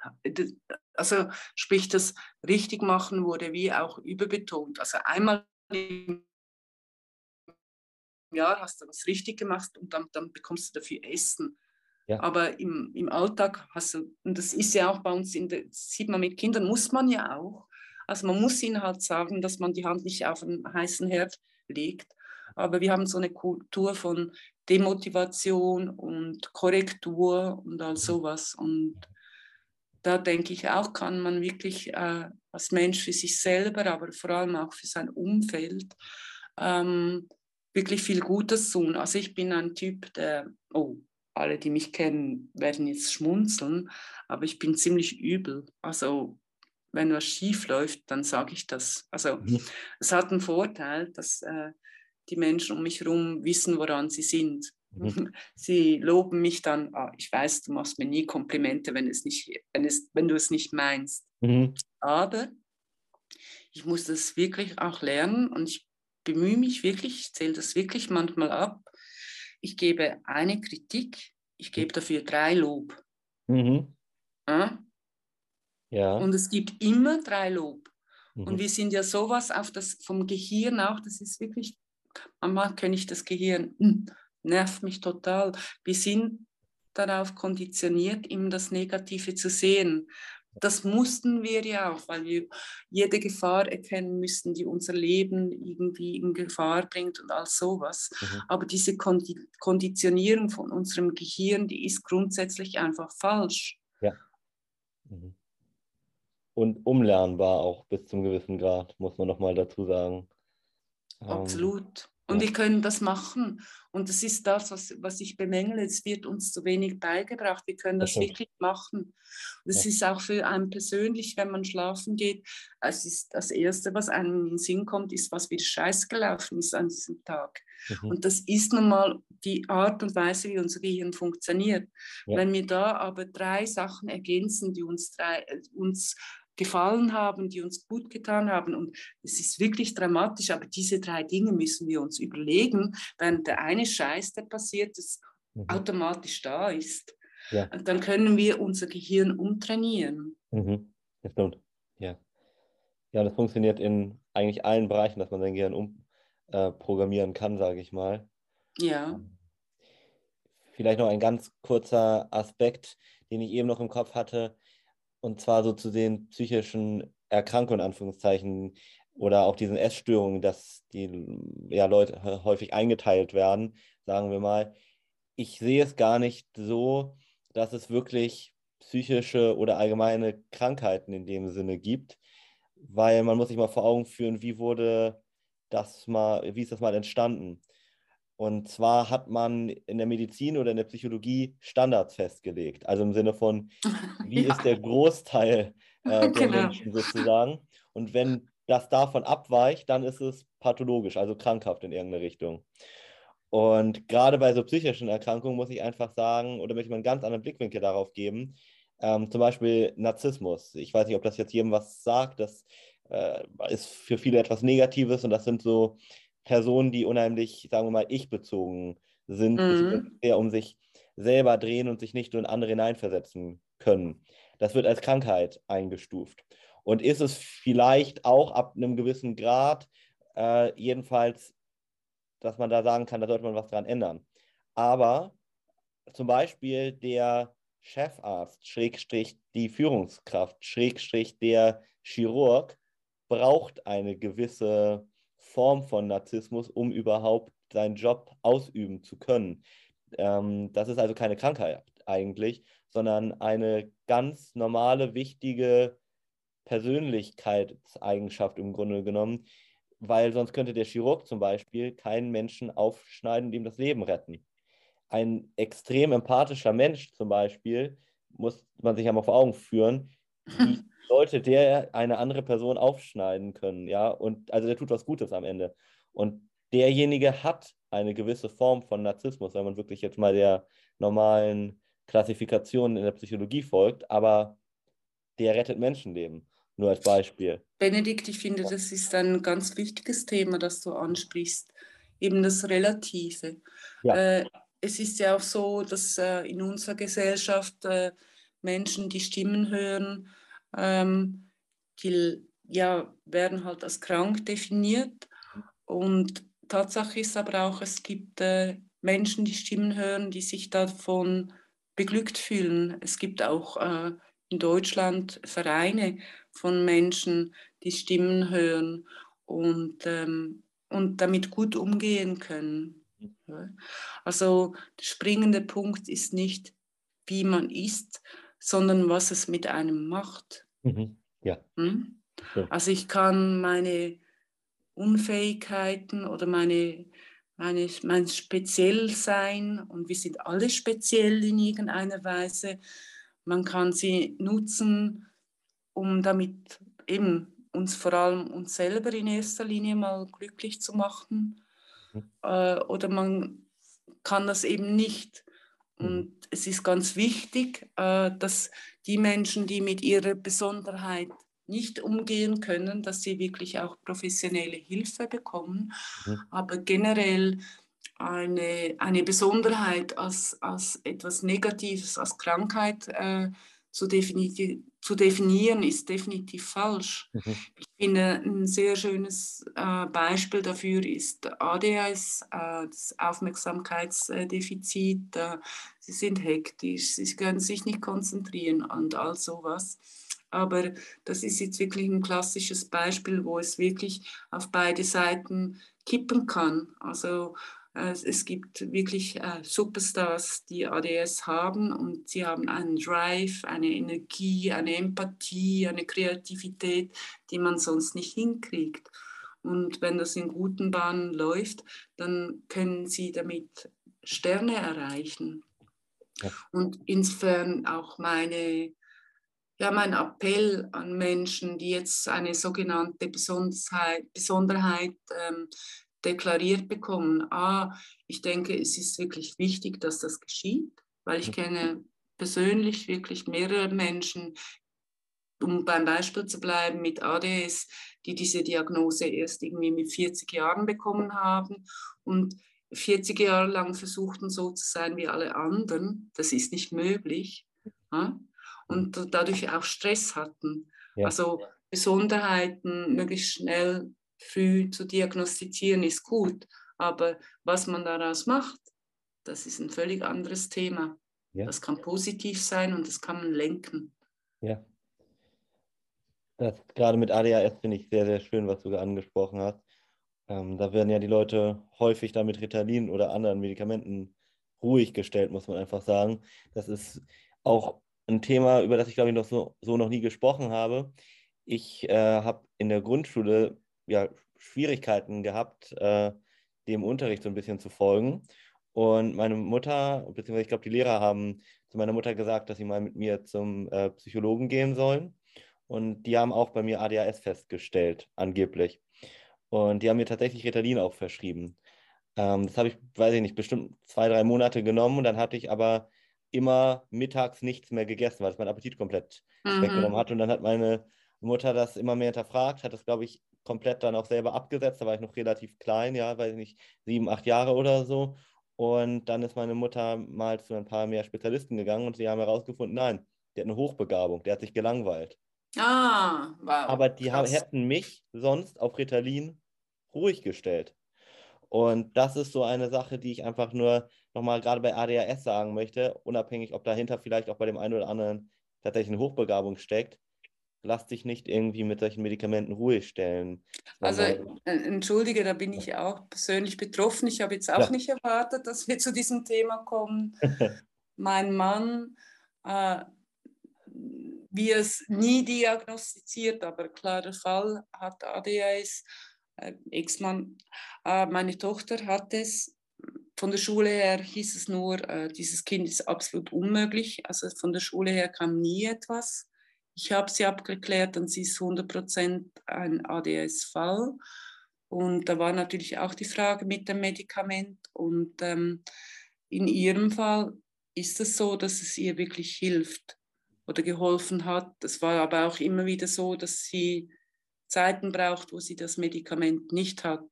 also sprich, das richtig machen wurde wie auch überbetont. Also einmal im Jahr hast du was richtig gemacht und dann, dann bekommst du dafür Essen. Ja. Aber im, im Alltag hast du, und das ist ja auch bei uns, in der, sieht man mit Kindern, muss man ja auch. Also man muss ihnen halt sagen, dass man die Hand nicht auf einen heißen Herd legt. Aber wir haben so eine Kultur von Demotivation und Korrektur und all sowas. Und da denke ich auch, kann man wirklich äh, als Mensch für sich selber, aber vor allem auch für sein Umfeld ähm, wirklich viel Gutes tun. Also ich bin ein Typ, der, oh, alle, die mich kennen, werden jetzt schmunzeln, aber ich bin ziemlich übel. Also wenn was schief läuft, dann sage ich das. Also mhm. es hat einen Vorteil, dass äh, die Menschen um mich herum wissen, woran sie sind. Mhm. Sie loben mich dann, ah, ich weiß, du machst mir nie Komplimente, wenn, es nicht, wenn, es, wenn du es nicht meinst. Mhm. Aber ich muss das wirklich auch lernen und ich bemühe mich wirklich, ich zähle das wirklich manchmal ab. Ich gebe eine Kritik, ich gebe dafür drei Lob. Mhm. Ja? Ja? Und es gibt immer drei Lob. Mhm. Und wir sind ja sowas auf das vom Gehirn auch, das ist wirklich, manchmal kenne ich das Gehirn, hm, nervt mich total. Wir sind darauf konditioniert, immer das Negative zu sehen. Das mussten wir ja auch, weil wir jede Gefahr erkennen müssen, die unser Leben irgendwie in Gefahr bringt und all sowas. Mhm. Aber diese Konditionierung von unserem Gehirn, die ist grundsätzlich einfach falsch. Ja. Mhm. Und umlernbar auch bis zum gewissen Grad, muss man nochmal dazu sagen. Ähm, Absolut. Und wir können das machen. Und das ist das, was, was ich bemängele. Es wird uns zu wenig beigebracht. Wir können das, das wirklich machen. Und es ja. ist auch für einen persönlich, wenn man schlafen geht, es ist das Erste, was einem in den Sinn kommt, ist, was wieder scheiß gelaufen ist an diesem Tag. Mhm. Und das ist nun mal die Art und Weise, wie unser Gehirn funktioniert. Ja. Wenn wir da aber drei Sachen ergänzen, die uns, drei, äh, uns gefallen haben, die uns gut getan haben. Und es ist wirklich dramatisch, aber diese drei Dinge müssen wir uns überlegen, wenn der eine Scheiß, der passiert ist, mhm. automatisch da ist. Ja. Und dann können wir unser Gehirn umtrainieren. Mhm. Das stimmt. Ja. Ja, das funktioniert in eigentlich allen Bereichen, dass man sein Gehirn umprogrammieren äh, kann, sage ich mal. Ja. Vielleicht noch ein ganz kurzer Aspekt, den ich eben noch im Kopf hatte und zwar so zu den psychischen Erkrankungen, in Anführungszeichen, oder auch diesen Essstörungen, dass die ja, Leute häufig eingeteilt werden, sagen wir mal. Ich sehe es gar nicht so, dass es wirklich psychische oder allgemeine Krankheiten in dem Sinne gibt, weil man muss sich mal vor Augen führen, wie wurde das mal, wie ist das mal entstanden? Und zwar hat man in der Medizin oder in der Psychologie Standards festgelegt. Also im Sinne von, wie ja. ist der Großteil äh, der genau. Menschen sozusagen. Und wenn das davon abweicht, dann ist es pathologisch, also krankhaft in irgendeine Richtung. Und gerade bei so psychischen Erkrankungen muss ich einfach sagen, oder möchte ich mal einen ganz anderen Blickwinkel darauf geben, ähm, zum Beispiel Narzissmus. Ich weiß nicht, ob das jetzt jedem was sagt, das äh, ist für viele etwas Negatives und das sind so Personen, die unheimlich, sagen wir mal, ich-bezogen sind, mhm. eher um sich selber drehen und sich nicht nur in andere hineinversetzen können. Das wird als Krankheit eingestuft. Und ist es vielleicht auch ab einem gewissen Grad, äh, jedenfalls, dass man da sagen kann, da sollte man was dran ändern. Aber zum Beispiel der Chefarzt, Schrägstrich die Führungskraft, Schrägstrich der Chirurg, braucht eine gewisse Form von Narzissmus, um überhaupt seinen Job ausüben zu können. Ähm, das ist also keine Krankheit eigentlich, sondern eine ganz normale, wichtige Persönlichkeitseigenschaft im Grunde genommen, weil sonst könnte der Chirurg zum Beispiel keinen Menschen aufschneiden und ihm das Leben retten. Ein extrem empathischer Mensch zum Beispiel, muss man sich ja mal vor Augen führen, wie sollte der eine andere Person aufschneiden können, ja, und also der tut was Gutes am Ende. Und derjenige hat eine gewisse Form von Narzissmus, wenn man wirklich jetzt mal der normalen Klassifikation in der Psychologie folgt, aber der rettet Menschenleben, nur als Beispiel. Benedikt, ich finde, das ist ein ganz wichtiges Thema, das du ansprichst, eben das Relative. Ja. Äh, es ist ja auch so, dass äh, in unserer Gesellschaft äh, Menschen die Stimmen hören, ähm, die ja, werden halt als krank definiert und Tatsache ist aber auch, es gibt äh, Menschen, die Stimmen hören, die sich davon beglückt fühlen. Es gibt auch äh, in Deutschland Vereine von Menschen, die Stimmen hören und, ähm, und damit gut umgehen können. Also der springende Punkt ist nicht, wie man ist, sondern was es mit einem macht. Mhm. Ja. Hm? Also ich kann meine Unfähigkeiten oder meine, meine, mein Speziellsein, und wir sind alle speziell in irgendeiner Weise, man kann sie nutzen, um damit eben uns vor allem uns selber in erster Linie mal glücklich zu machen. Mhm. Äh, oder man kann das eben nicht. Mhm. Und es ist ganz wichtig, äh, dass die Menschen, die mit ihrer Besonderheit nicht umgehen können, dass sie wirklich auch professionelle Hilfe bekommen. Mhm. Aber generell eine, eine Besonderheit als, als etwas Negatives, als Krankheit äh, zu, defini zu definieren, ist definitiv falsch. Mhm. Ich finde, ein sehr schönes äh, Beispiel dafür ist ADHS, äh, das Aufmerksamkeitsdefizit. Sie sind hektisch, sie können sich nicht konzentrieren und all sowas. Aber das ist jetzt wirklich ein klassisches Beispiel, wo es wirklich auf beide Seiten kippen kann. Also äh, es gibt wirklich äh, Superstars, die ADS haben und sie haben einen Drive, eine Energie, eine Empathie, eine Kreativität, die man sonst nicht hinkriegt. Und wenn das in guten Bahnen läuft, dann können sie damit Sterne erreichen. Ja. Und insofern auch meine ja, mein Appell an Menschen, die jetzt eine sogenannte Besonderheit, Besonderheit ähm, deklariert bekommen. Ah, ich denke, es ist wirklich wichtig, dass das geschieht, weil ich kenne persönlich wirklich mehrere Menschen, um beim Beispiel zu bleiben, mit ADS, die diese Diagnose erst irgendwie mit 40 Jahren bekommen haben und 40 Jahre lang versuchten, so zu sein wie alle anderen. Das ist nicht möglich. Ja? und dadurch auch Stress hatten. Ja. Also Besonderheiten möglichst schnell früh zu diagnostizieren ist gut, aber was man daraus macht, das ist ein völlig anderes Thema. Ja. Das kann positiv sein und das kann man lenken. Ja. Das gerade mit ADHS finde ich sehr, sehr schön, was du angesprochen hast. Ähm, da werden ja die Leute häufig damit Ritalin oder anderen Medikamenten ruhig gestellt, muss man einfach sagen. Das ist auch ein Thema, über das ich glaube ich noch so, so noch nie gesprochen habe. Ich äh, habe in der Grundschule ja Schwierigkeiten gehabt, äh, dem Unterricht so ein bisschen zu folgen. Und meine Mutter, beziehungsweise ich glaube, die Lehrer haben zu meiner Mutter gesagt, dass sie mal mit mir zum äh, Psychologen gehen sollen. Und die haben auch bei mir ADHS festgestellt, angeblich. Und die haben mir tatsächlich Ritalin auch verschrieben. Ähm, das habe ich, weiß ich nicht, bestimmt zwei, drei Monate genommen. Und dann hatte ich aber immer mittags nichts mehr gegessen, weil es mein Appetit komplett mhm. weggenommen hat. Und dann hat meine Mutter das immer mehr hinterfragt, hat das, glaube ich, komplett dann auch selber abgesetzt. Da war ich noch relativ klein, ja, weiß ich nicht, sieben, acht Jahre oder so. Und dann ist meine Mutter mal zu ein paar mehr Spezialisten gegangen und sie haben herausgefunden, nein, der hat eine Hochbegabung, der hat sich gelangweilt. Ah, wow. Aber die haben, hätten mich sonst auf Ritalin ruhig gestellt. Und das ist so eine Sache, die ich einfach nur nochmal gerade bei ADHS sagen möchte, unabhängig, ob dahinter vielleicht auch bei dem einen oder anderen tatsächlich eine Hochbegabung steckt. Lass dich nicht irgendwie mit solchen Medikamenten ruhig stellen. Also, äh, entschuldige, da bin ich auch persönlich betroffen. Ich habe jetzt auch ja. nicht erwartet, dass wir zu diesem Thema kommen. mein Mann, äh, wie es nie diagnostiziert, aber klarer Fall, hat ADHS Ex-Mann. Äh, meine Tochter hat es. Von der Schule her hieß es nur, äh, dieses Kind ist absolut unmöglich. Also von der Schule her kam nie etwas. Ich habe sie abgeklärt und sie ist 100% ein ADS-Fall. Und da war natürlich auch die Frage mit dem Medikament. Und ähm, in ihrem Fall ist es so, dass es ihr wirklich hilft oder geholfen hat. Es war aber auch immer wieder so, dass sie Zeiten braucht, wo sie das Medikament nicht hat,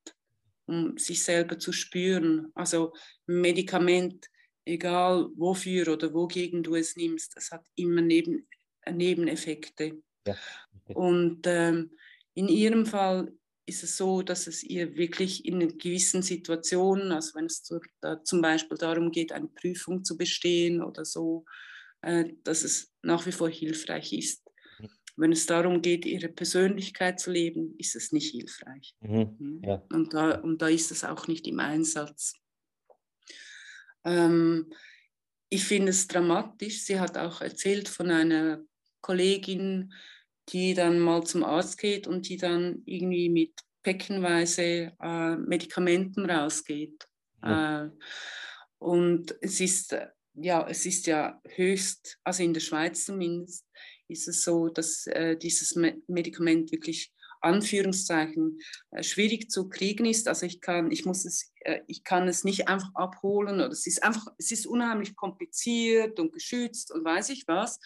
um sich selber zu spüren. Also Medikament, egal wofür oder wogegen du es nimmst, das hat immer Neben, Nebeneffekte. Ja. Okay. Und ähm, in ihrem Fall ist es so, dass es ihr wirklich in gewissen Situationen, also wenn es zu, da zum Beispiel darum geht, eine Prüfung zu bestehen oder so, äh, dass es nach wie vor hilfreich ist. Wenn es darum geht, ihre Persönlichkeit zu leben, ist es nicht hilfreich. Mhm. mhm. Ja. Und, da, und da ist es auch nicht im Einsatz. Ähm, ich finde es dramatisch. Sie hat auch erzählt von einer Kollegin, die dann mal zum Arzt geht und die dann irgendwie mit päckenweise äh, Medikamenten rausgeht. Ja. Äh, und es ist, ja, es ist ja höchst, also in der Schweiz zumindest, ist es so, dass äh, dieses Medikament wirklich Anführungszeichen äh, schwierig zu kriegen ist. Also ich kann, ich muss es, äh, ich kann es nicht einfach abholen oder es ist einfach, es ist unheimlich kompliziert und geschützt und weiß ich was.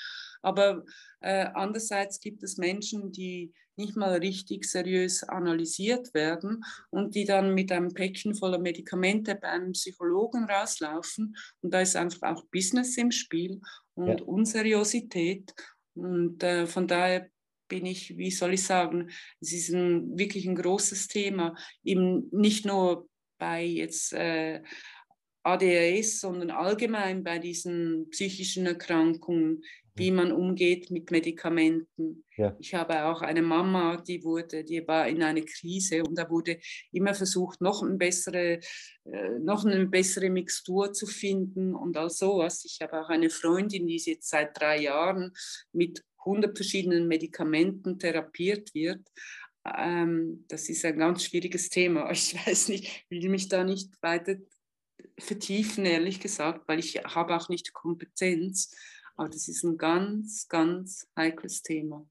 Aber äh, andererseits gibt es Menschen, die nicht mal richtig seriös analysiert werden und die dann mit einem Päckchen voller Medikamente bei einem Psychologen rauslaufen. Und da ist einfach auch Business im Spiel und ja. Unseriosität. Und äh, von daher bin ich, wie soll ich sagen, es ist ein, wirklich ein großes Thema, eben nicht nur bei jetzt äh, ADHS, sondern allgemein bei diesen psychischen Erkrankungen, wie man umgeht mit Medikamenten. Ja. Ich habe auch eine Mama, die wurde, die war in einer Krise und da wurde immer versucht, noch eine bessere, äh, noch eine bessere Mixtur zu finden und all sowas. Ich habe auch eine Freundin, die jetzt seit drei Jahren mit 100 verschiedenen Medikamenten therapiert wird. Ähm, das ist ein ganz schwieriges Thema. Ich weiß nicht, will mich da nicht weiter vertiefen, ehrlich gesagt, weil ich habe auch nicht Kompetenz. Aber das ist ein ganz, ganz heikles Thema.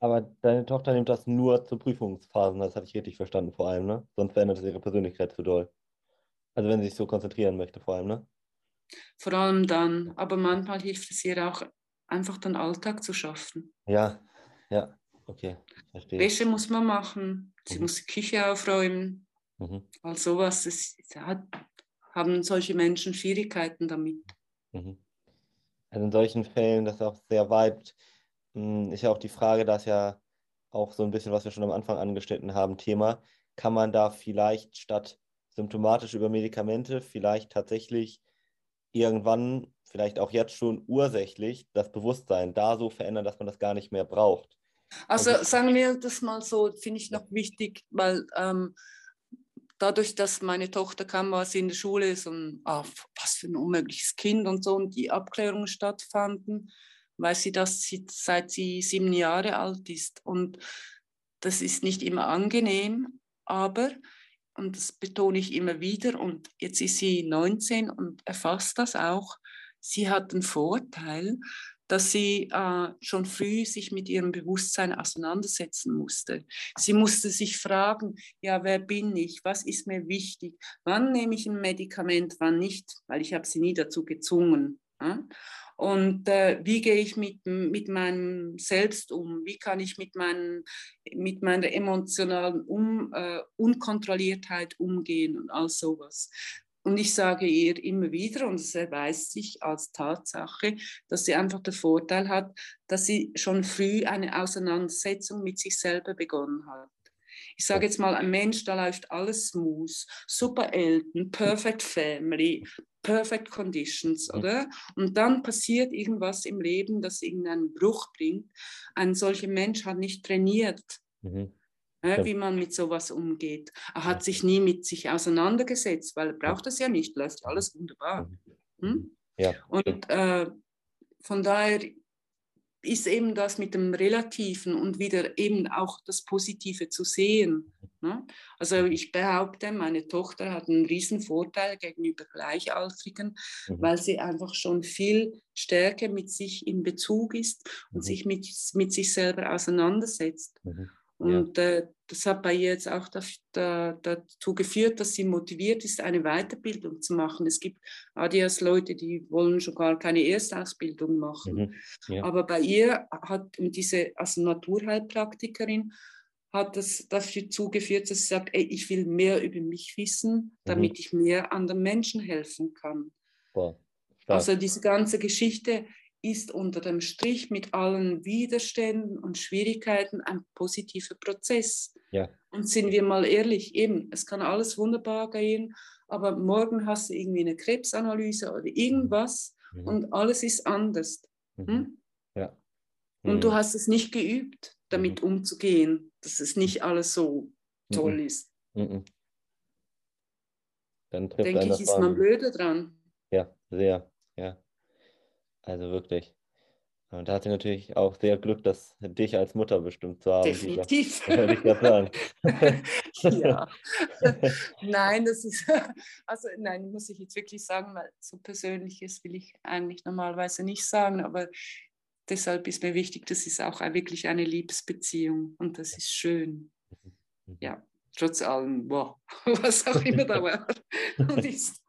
Aber deine Tochter nimmt das nur zu Prüfungsphasen, das habe ich richtig verstanden vor allem, ne? Sonst verändert es ihre Persönlichkeit zu doll. Also wenn sie sich so konzentrieren möchte vor allem, ne? Vor allem dann, aber manchmal hilft es ihr auch, einfach den Alltag zu schaffen. Ja, ja, okay, verstehe. Wäsche muss man machen, sie mhm. muss die Küche aufräumen, Mhm. All sowas, das hat, haben solche Menschen Schwierigkeiten damit. Mhm. Also in solchen Fällen, das ist auch sehr weit, hm, ist ja auch die Frage, dass ja auch so ein bisschen, was wir schon am Anfang angeschnitten haben, Thema, kann man da vielleicht statt symptomatisch über Medikamente vielleicht tatsächlich irgendwann, vielleicht auch jetzt schon ursächlich, das Bewusstsein da so verändern, dass man das gar nicht mehr braucht. Also, also sagen wir das mal so, finde ich noch wichtig, weil ähm, dadurch, dass meine Tochter kam, war sie in der Schule, so ein, ah, was für ein unmögliches Kind und so, und die Abklärungen stattfanden, weiß sie das seit sie sieben Jahre alt ist. Und das ist nicht immer angenehm, aber, und das betone ich immer wieder, und jetzt ist sie 19 und erfasst das auch, sie hat einen Vorteil, dass sie äh, schon früh sich mit ihrem Bewusstsein auseinandersetzen musste. Sie musste sich fragen, ja, wer bin ich? Was ist mir wichtig? Wann nehme ich ein Medikament, wann nicht? Weil ich habe sie nie dazu gezwungen. Ja? Und äh, wie gehe ich mit, mit meinem Selbst um? Wie kann ich mit, meinen, mit meiner emotionalen um, äh, Unkontrolliertheit umgehen und all sowas? Und ich sage ihr immer wieder, und es erweist sich als Tatsache, dass sie einfach den Vorteil hat, dass sie schon früh eine Auseinandersetzung mit sich selber begonnen hat. Ich sage jetzt mal, ein Mensch, da läuft alles smooth, super Eltern, perfect family, perfect conditions, oder? Und dann passiert irgendwas im Leben, das irgendeinen Bruch bringt. Ein solcher Mensch hat nicht trainiert. Mhm ja. wie man mit sowas umgeht. Er hat sich nie mit sich auseinandergesetzt, weil er braucht das ja nicht, läuft alles wunderbar. Hm? Ja. Und äh, von daher ist eben das mit dem Relativen und wieder eben auch das Positive zu sehen. Ne? Also ich behaupte, meine Tochter hat einen riesen Vorteil gegenüber Gleichaltrigen, mhm. weil sie einfach schon viel stärker mit sich in Bezug ist und mhm. sich mit, mit sich selber auseinandersetzt. Mhm. Und ja. äh, das hat bei ihr jetzt auch da, da, dazu geführt, dass sie motiviert ist, eine Weiterbildung zu machen. Es gibt ADS-Leute, die wollen schon gar keine Erstausbildung machen. Mhm. Ja. Aber bei ihr hat diese, also Naturheilpraktikerin, hat das dazu geführt, dass sie sagt, ey, ich will mehr über mich wissen, damit mhm. ich mehr anderen Menschen helfen kann. Wow. Also diese ganze Geschichte ist unter dem Strich mit allen Widerständen und Schwierigkeiten ein positiver Prozess. Ja. Und sind wir mal ehrlich, eben, es kann alles wunderbar gehen, aber morgen hast du irgendwie eine Krebsanalyse oder irgendwas mhm. und alles ist anders. Mhm. Hm? Ja. Mhm. Und du mhm. hast es nicht geübt, damit mhm. umzugehen, dass es nicht alles so toll mhm. ist. Dann Denke ich, ist man blöde dran. Ja, sehr. Also wirklich. Und da hat sie natürlich auch sehr Glück, dass dich als Mutter bestimmt zu haben. Definitiv. Würde ich das sagen. ja. nein, das ist, also nein, muss ich jetzt wirklich sagen, weil so Persönliches will ich eigentlich normalerweise nicht sagen, aber deshalb ist mir wichtig, das ist auch wirklich eine Liebesbeziehung und das ist schön. Mhm. Ja, trotz allem, wow, was auch immer da war und ist.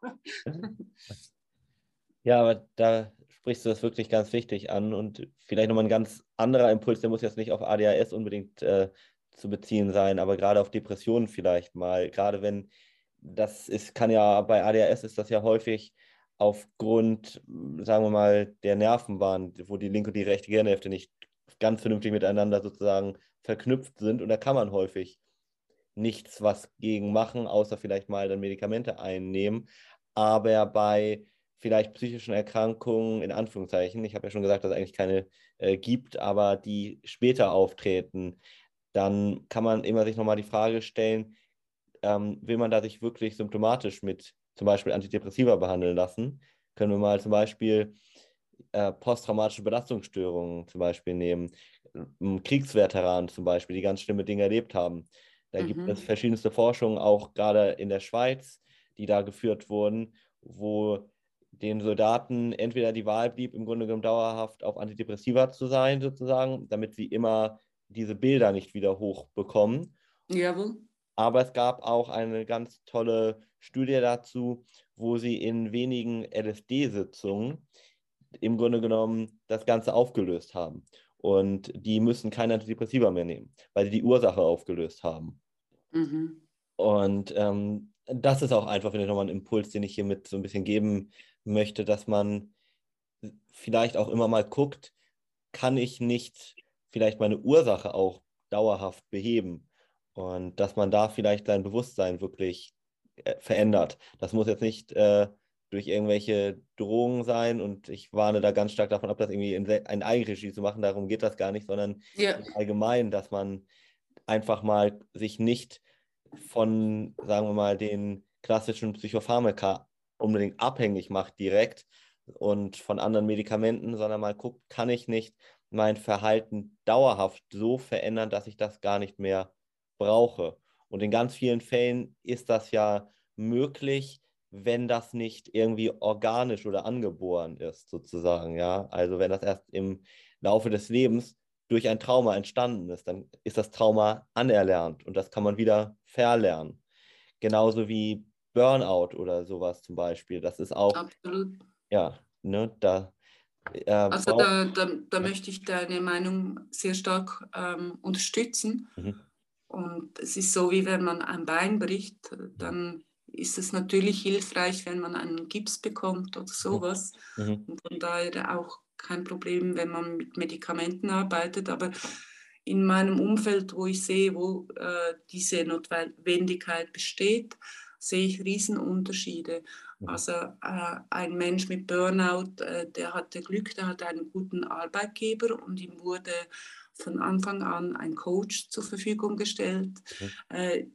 Ja, aber da sprichst du das wirklich ganz wichtig an. Und vielleicht nochmal ein ganz anderer Impuls, der muss jetzt nicht auf ADHS unbedingt äh, zu beziehen sein, aber gerade auf Depressionen vielleicht mal, gerade wenn das ist, kann ja bei ADHS ist das ja häufig aufgrund, sagen wir mal, der Nervenbahn, wo die linke und die rechte Gehirnhälfte nicht ganz vernünftig miteinander sozusagen verknüpft sind. Und da kann man häufig nichts was gegen machen, außer vielleicht mal dann Medikamente einnehmen. Aber bei vielleicht psychischen Erkrankungen, in Anführungszeichen, ich habe ja schon gesagt, dass es eigentlich keine äh, gibt, aber die später auftreten, dann kann man immer sich nochmal die Frage stellen, ähm, will man da sich wirklich symptomatisch mit zum Beispiel Antidepressiva behandeln lassen? Können wir mal zum Beispiel äh, posttraumatische Belastungsstörungen zum Beispiel nehmen, Kriegsveteranen zum Beispiel, die ganz schlimme Dinge erlebt haben. Da mhm. gibt es verschiedenste Forschungen, auch gerade in der Schweiz, die da geführt wurden, wo den Soldaten entweder die Wahl blieb, im Grunde genommen dauerhaft auf Antidepressiva zu sein, sozusagen, damit sie immer diese Bilder nicht wieder hochbekommen. Jawohl. Aber es gab auch eine ganz tolle Studie dazu, wo sie in wenigen LSD-Sitzungen im Grunde genommen das Ganze aufgelöst haben. Und die müssen keine Antidepressiva mehr nehmen, weil sie die Ursache aufgelöst haben. Mhm. Und ähm, das ist auch einfach wieder nochmal ein Impuls, den ich hiermit so ein bisschen geben möchte, dass man vielleicht auch immer mal guckt, kann ich nicht vielleicht meine Ursache auch dauerhaft beheben und dass man da vielleicht sein Bewusstsein wirklich äh, verändert. Das muss jetzt nicht äh, durch irgendwelche Drohungen sein und ich warne da ganz stark davon ab, das irgendwie in, in Eigenregie zu machen. Darum geht das gar nicht, sondern ja. allgemein, dass man einfach mal sich nicht von, sagen wir mal, den klassischen Psychopharmaka unbedingt abhängig macht direkt und von anderen Medikamenten, sondern mal guckt, kann ich nicht mein Verhalten dauerhaft so verändern, dass ich das gar nicht mehr brauche. Und in ganz vielen Fällen ist das ja möglich, wenn das nicht irgendwie organisch oder angeboren ist, sozusagen, ja. Also wenn das erst im Laufe des Lebens durch ein Trauma entstanden ist, dann ist das Trauma anerlernt und das kann man wieder verlernen. Genauso wie Burnout oder sowas zum Beispiel. Das ist auch. Absolut. Ja, ne, da. Äh, also da, da, da, möchte ich deine Meinung sehr stark ähm, unterstützen. Mhm. Und es ist so, wie wenn man ein Bein bricht, dann ist es natürlich hilfreich, wenn man einen Gips bekommt oder sowas. Mhm. Und von daher auch kein Problem, wenn man mit Medikamenten arbeitet. Aber in meinem Umfeld, wo ich sehe, wo äh, diese Notwendigkeit besteht, sehe ich Riesenunterschiede. Mhm. Also äh, ein Mensch mit Burnout, äh, der hatte Glück, der hatte einen guten Arbeitgeber und ihm wurde von Anfang an ein Coach zur Verfügung gestellt. Mhm. Äh,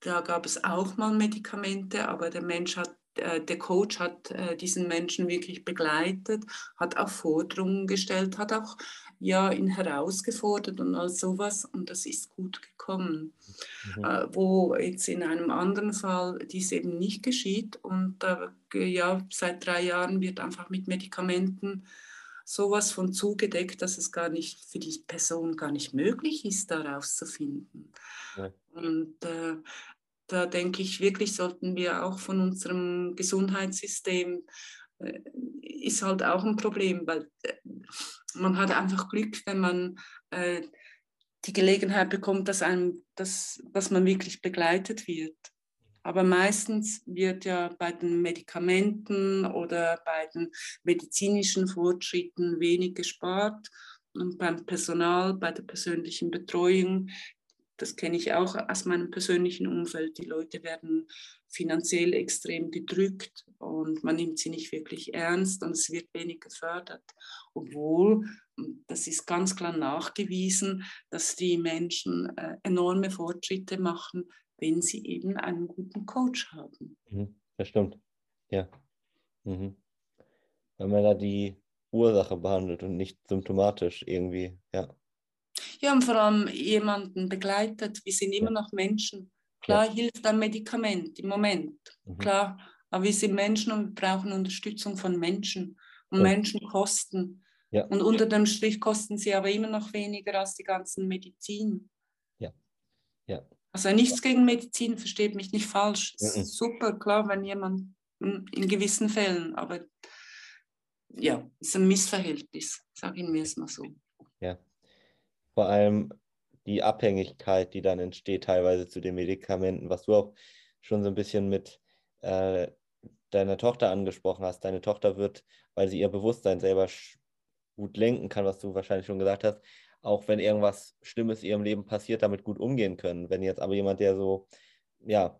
da gab es auch mal Medikamente, aber der Mensch hat äh, der Coach hat äh, diesen Menschen wirklich begleitet, hat auch Forderungen gestellt, hat auch ja, ihn herausgefordert und all sowas und das ist gut gekommen. Mhm. Äh, wo jetzt in einem anderen Fall dies eben nicht geschieht und äh, ja, seit drei Jahren wird einfach mit Medikamenten sowas von zugedeckt, dass es gar nicht für die Person gar nicht möglich ist, da rauszufinden. Ja. Und äh, da denke ich wirklich, sollten wir auch von unserem Gesundheitssystem, ist halt auch ein Problem, weil äh, man hat einfach Glück, wenn man äh, die Gelegenheit bekommt, dass, einem, dass, dass man wirklich begleitet wird. Aber meistens wird ja bei den Medikamenten oder bei den medizinischen Fortschritten wenig gespart. Und beim Personal, bei der persönlichen Betreuung, das kenne ich auch aus meinem persönlichen Umfeld, die Leute werden finanziell extrem gedrückt und man nimmt sie nicht wirklich ernst und es wird wenig gefördert. Obwohl, das ist ganz klar nachgewiesen, dass die Menschen äh, enorme Fortschritte machen, wenn sie eben einen guten Coach haben. Mhm, das stimmt, ja. Mhm. Wenn man da die Ursache behandelt und nicht symptomatisch irgendwie, ja. Ja, und vor allem jemanden begleitet. Wir sind immer noch Menschen. Klar ja. hilft ein Medikament im Moment, mhm. klar. Aber wir sind Menschen und wir brauchen Unterstützung von Menschen. Und ja. Menschen kosten. Ja. Und unter dem Strich kosten sie aber immer noch weniger als die ganzen Medizin. Ja. ja. Also nichts gegen Medizin, versteht mich nicht falsch. Ist super, klar, wenn jemand in gewissen Fällen, aber ja, es ist ein Missverhältnis, sagen wir es mal so. Ja. Vor allem die Abhängigkeit, die dann entsteht, teilweise zu den Medikamenten, was du auch schon so ein bisschen mit äh, deiner Tochter angesprochen hast. Deine Tochter wird, weil sie ihr Bewusstsein selber gut lenken kann, was du wahrscheinlich schon gesagt hast, auch wenn irgendwas Schlimmes in ihrem Leben passiert, damit gut umgehen können. Wenn jetzt aber jemand, der so, ja,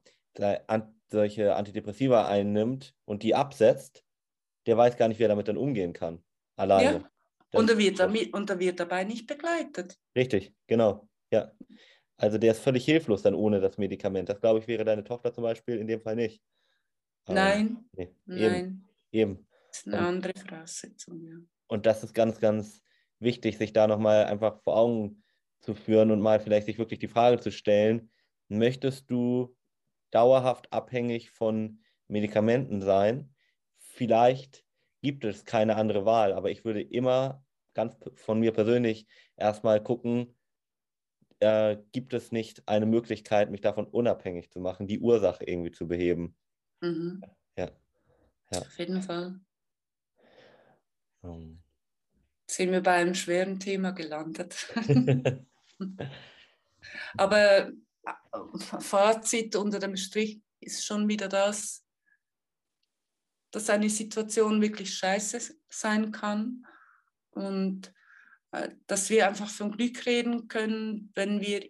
solche Antidepressiva einnimmt und die absetzt, der weiß gar nicht, wie er damit dann umgehen kann. Alleine. Ja. Und er, wird damit, und er wird dabei nicht begleitet. Richtig, genau. Ja. Also der ist völlig hilflos dann ohne das Medikament. Das glaube ich wäre deine Tochter zum Beispiel in dem Fall nicht. Nein. Nee. Nein. Eben. Das ist eine und, andere Voraussetzung, ja. Und das ist ganz, ganz wichtig, sich da nochmal einfach vor Augen zu führen und mal vielleicht sich wirklich die Frage zu stellen, möchtest du dauerhaft abhängig von Medikamenten sein? Vielleicht gibt es keine andere Wahl, aber ich würde immer ganz von mir persönlich erstmal gucken, äh, gibt es nicht eine Möglichkeit, mich davon unabhängig zu machen, die Ursache irgendwie zu beheben. Mhm. Ja. ja. Auf jeden Fall. Um. Ähm. Sind wir bei einem schweren Thema gelandet. Aber äh, Fazit unter dem Strich ist schon wieder das, dass eine Situation wirklich scheiße sein kann und äh, dass wir einfach von Glück reden können, wenn wir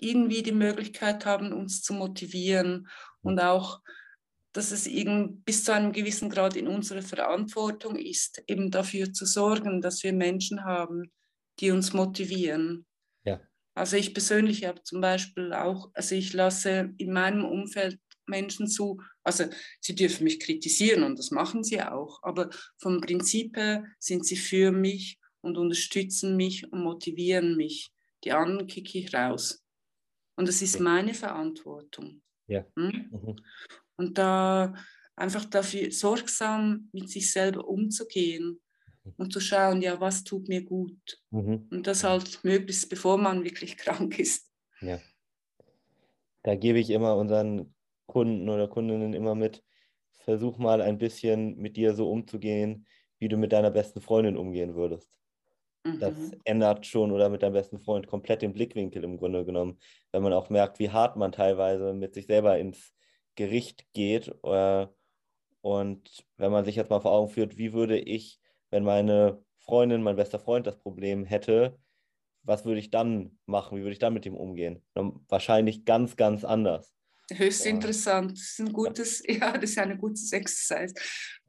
irgendwie die Möglichkeit haben, uns zu motivieren und auch, dass es bis zu einem gewissen Grad in unserer Verantwortung ist, eben dafür zu sorgen, dass wir Menschen haben, die uns motivieren. Ja. Also ich persönlich habe zum Beispiel auch, also ich lasse in meinem Umfeld Menschen zu, also sie dürfen mich kritisieren und das machen sie auch, aber vom Prinzip her sind sie für mich und unterstützen mich und motivieren mich. Die anderen kicke ich raus. Und das ist meine Verantwortung. Ja. Hm? Mhm. Und da einfach dafür sorgsam mit sich selber umzugehen mhm. und zu schauen, ja, was tut mir gut. Mhm. Und das halt möglichst, bevor man wirklich krank ist. Ja. Da gebe ich immer unseren Kunden oder Kundinnen immer mit, versuch mal ein bisschen mit dir so umzugehen, wie du mit deiner besten Freundin umgehen würdest. Das mhm. ändert schon oder mit deinem besten Freund komplett den Blickwinkel im Grunde genommen, wenn man auch merkt, wie hart man teilweise mit sich selber ins Gericht geht. Äh, und wenn man sich jetzt mal vor Augen führt, wie würde ich, wenn meine Freundin, mein bester Freund das Problem hätte, was würde ich dann machen? Wie würde ich dann mit ihm umgehen? Wahrscheinlich ganz, ganz anders. Höchst ja. interessant. Das ist ein gutes, ja. ja, das ist ein gutes Exercise.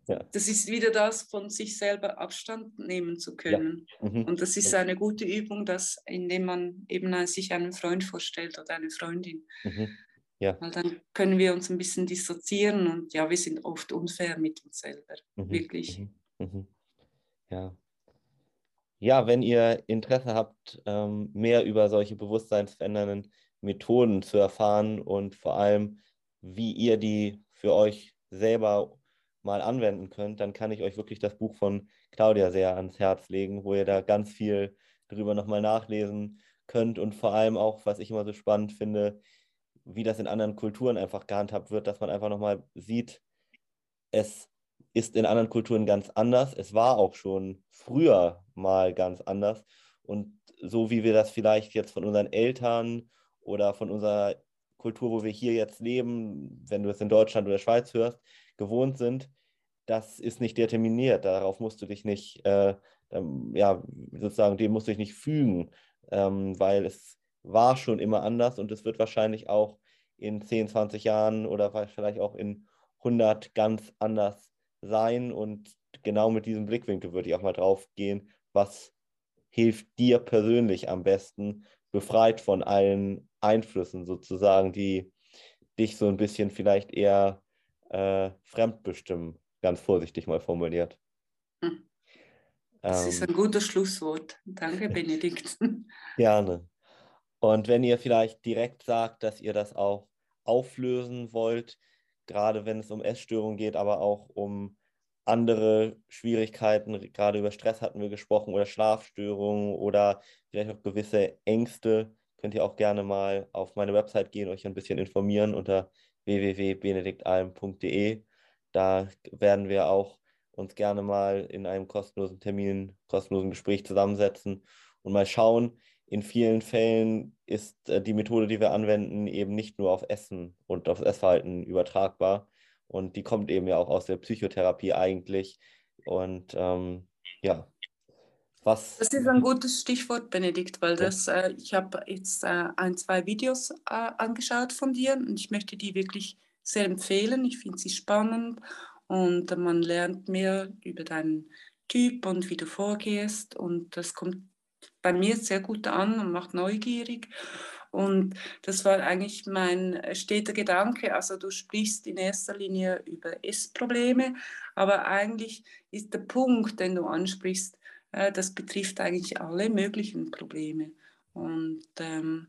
Ja. Das ist wieder das, von sich selber Abstand nehmen zu können. Ja. Mhm. Und das ist eine gute Übung, dass, indem man eben sich einen Freund vorstellt oder eine Freundin. Mhm. Ja. Weil dann können wir uns ein bisschen dissoziieren und ja, wir sind oft unfair mit uns selber. Mhm. Wirklich. Mhm. Mhm. Ja. Ja, wenn ihr Interesse habt, ähm, mehr über solche bewusstseinsverändernden Methoden zu erfahren und vor allem, wie ihr die für euch selber mal anwenden könnt, dann kann ich euch wirklich das Buch von Claudia sehr ans Herz legen, wo ihr da ganz viel drüber nochmal nachlesen könnt und vor allem auch, was ich immer so spannend finde, wie das in anderen Kulturen einfach gehandhabt wird, dass man einfach nochmal sieht, es ist in anderen Kulturen ganz anders. Es war auch schon früher mal ganz anders. Und so wie wir das vielleicht jetzt von unseren Eltern oder von unserer Kultur, wo wir hier jetzt leben, wenn du es in Deutschland oder Schweiz hörst, gewohnt sind, das ist nicht determiniert. Darauf musst du dich nicht, äh, ja, sozusagen, dem musst du dich nicht fügen, ähm, weil es war schon immer anders und es wird wahrscheinlich auch in 10, 20 Jahren oder vielleicht auch in 100 ganz anders sein. Und genau mit diesem Blickwinkel würde ich auch mal drauf gehen, was hilft dir persönlich am besten, befreit von allen Einflüssen sozusagen, die dich so ein bisschen vielleicht eher äh, fremdbestimmen, ganz vorsichtig mal formuliert. Hm. Das ähm, ist ein gutes Schlusswort. Danke, Benedikt. Gerne. Und wenn ihr vielleicht direkt sagt, dass ihr das auch auflösen wollt, gerade wenn es um Essstörungen geht, aber auch um andere Schwierigkeiten, gerade über Stress hatten wir gesprochen oder Schlafstörungen oder vielleicht auch gewisse Ängste, könnt ihr auch gerne mal auf meine Website gehen, euch ein bisschen informieren unter www.benediktalm.de. Da werden wir auch uns gerne mal in einem kostenlosen Termin, kostenlosen Gespräch zusammensetzen und mal schauen. In vielen Fällen ist äh, die Methode, die wir anwenden, eben nicht nur auf Essen und aufs Essverhalten übertragbar, und die kommt eben ja auch aus der Psychotherapie eigentlich. Und ähm, ja, was. Das ist ein gutes Stichwort, Benedikt, weil das, äh, ich habe jetzt äh, ein, zwei Videos äh, angeschaut von dir und ich möchte die wirklich sehr empfehlen. Ich finde sie spannend und man lernt mehr über deinen Typ und wie du vorgehst und das kommt bei mir sehr gut an und macht neugierig. Und das war eigentlich mein äh, steter Gedanke. Also du sprichst in erster Linie über Essprobleme, aber eigentlich ist der Punkt, den du ansprichst, das betrifft eigentlich alle möglichen Probleme. Und ähm,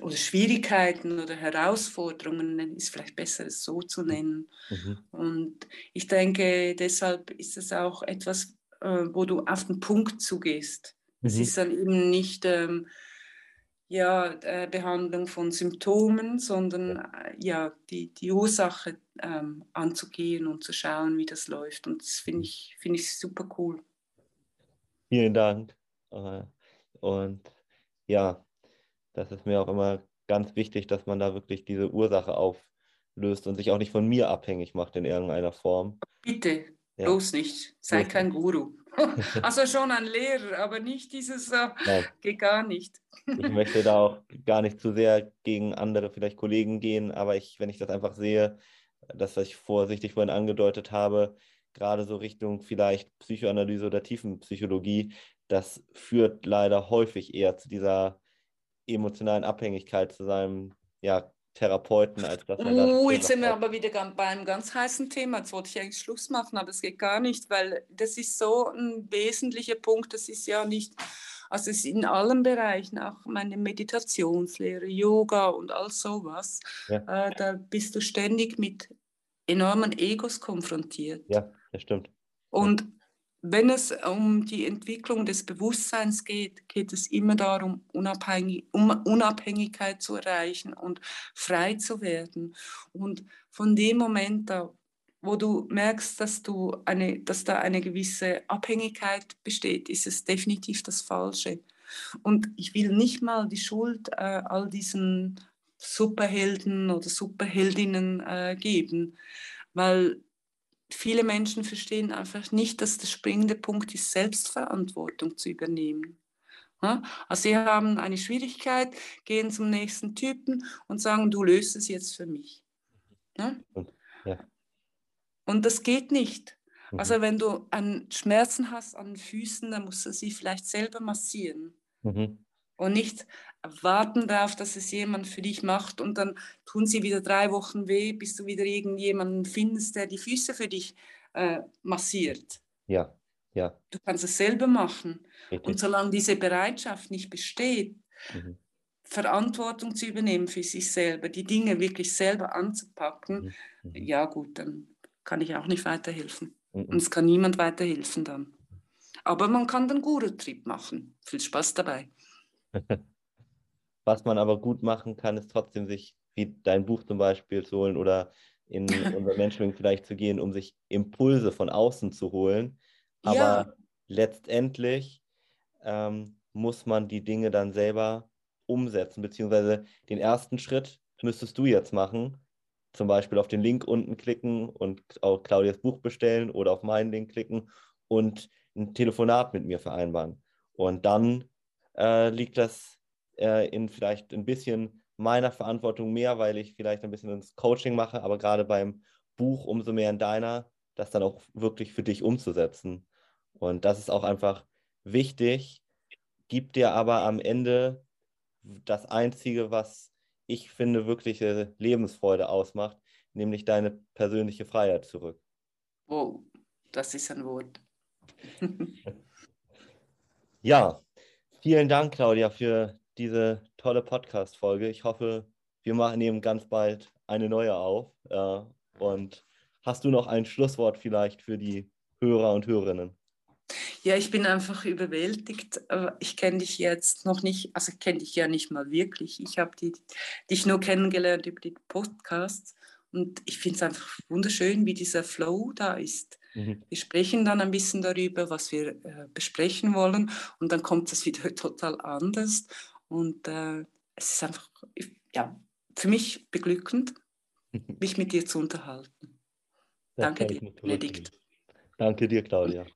oder Schwierigkeiten oder Herausforderungen ist vielleicht besser, es so zu nennen. Mhm. Und ich denke, deshalb ist es auch etwas, äh, wo du auf den Punkt zugehst. Es mhm. ist dann eben nicht ähm, ja, äh, Behandlung von Symptomen, sondern äh, ja, die, die Ursache ähm, anzugehen und zu schauen, wie das läuft. Und das finde ich, find ich super cool. Vielen Dank. Äh, und ja, das ist mir auch immer ganz wichtig, dass man da wirklich diese Ursache auflöst und sich auch nicht von mir abhängig macht in irgendeiner Form. Bitte, ja. bloß nicht. Sei bloß kein nicht. Guru. also schon ein Lehrer, aber nicht dieses, äh, geht gar nicht. ich möchte da auch gar nicht zu sehr gegen andere, vielleicht Kollegen gehen, aber ich, wenn ich das einfach sehe, das, was ich vorsichtig vorhin angedeutet habe, gerade so Richtung vielleicht Psychoanalyse oder Tiefenpsychologie, das führt leider häufig eher zu dieser emotionalen Abhängigkeit zu seinem ja, Therapeuten, als dass man Oh, jetzt sind wir aber wieder bei einem ganz heißen Thema. Jetzt wollte ich eigentlich Schluss machen, aber es geht gar nicht, weil das ist so ein wesentlicher Punkt. Das ist ja nicht, also es ist in allen Bereichen, auch meine Meditationslehre, Yoga und all sowas. Ja. Äh, da bist du ständig mit enormen Egos konfrontiert. Ja, das stimmt. Und wenn es um die Entwicklung des Bewusstseins geht, geht es immer darum, Unabhängig, um Unabhängigkeit zu erreichen und frei zu werden. Und von dem Moment da, wo du merkst, dass, du eine, dass da eine gewisse Abhängigkeit besteht, ist es definitiv das Falsche. Und ich will nicht mal die Schuld äh, all diesen Superhelden oder Superheldinnen äh, geben, weil viele Menschen verstehen einfach nicht, dass der springende Punkt ist, Selbstverantwortung zu übernehmen. Also sie haben eine Schwierigkeit, gehen zum nächsten Typen und sagen, du löst es jetzt für mich. Und das geht nicht. Mhm. Also wenn du an Schmerzen hast an den Füßen, dann musst du sie vielleicht selber massieren. Mhm. Und nicht warten darauf, dass es jemand für dich macht und dann tun sie wieder drei Wochen weh, bis du wieder irgendjemanden findest, der die Füße für dich äh, massiert. Ja, ja. Du kannst es selber machen. Richtig. Und solange diese Bereitschaft nicht besteht, mhm. Verantwortung zu übernehmen für sich selber, die Dinge wirklich selber anzupacken, mhm. mhm. ja gut, dann kann ich auch nicht weiterhelfen. Mhm. Und es kann niemand weiterhelfen dann. Aber man kann den Guru-Trip machen. Viel Spaß dabei. Was man aber gut machen kann, ist trotzdem sich, wie dein Buch zum Beispiel zu holen oder in unser Menschenwing vielleicht zu gehen, um sich Impulse von außen zu holen. Aber ja. letztendlich ähm, muss man die Dinge dann selber umsetzen, beziehungsweise den ersten Schritt müsstest du jetzt machen. Zum Beispiel auf den Link unten klicken und auf Claudias Buch bestellen oder auf meinen Link klicken und ein Telefonat mit mir vereinbaren. Und dann äh, liegt das äh, in vielleicht ein bisschen meiner Verantwortung mehr, weil ich vielleicht ein bisschen ins Coaching mache, aber gerade beim Buch umso mehr in deiner, das dann auch wirklich für dich umzusetzen. Und das ist auch einfach wichtig, gibt dir aber am Ende das Einzige, was ich finde, wirkliche Lebensfreude ausmacht, nämlich deine persönliche Freiheit zurück. Wow, das ist ein Wort. ja, vielen Dank, Claudia, für diese tolle Podcast-Folge. Ich hoffe, wir machen eben ganz bald eine neue auf. Äh, und hast du noch ein Schlusswort vielleicht für die Hörer und Hörerinnen? Ja, ich bin einfach überwältigt. Ich kenne dich jetzt noch nicht, also kenne dich ja nicht mal wirklich. Ich habe dich nur kennengelernt über die Podcasts und ich finde es einfach wunderschön, wie dieser Flow da ist. Mhm. Wir sprechen dann ein bisschen darüber, was wir äh, besprechen wollen und dann kommt es wieder total anders und äh, es ist einfach, ja, für mich beglückend, mich mit dir zu unterhalten. Das Danke dir, Benedikt. Danke dir, Claudia.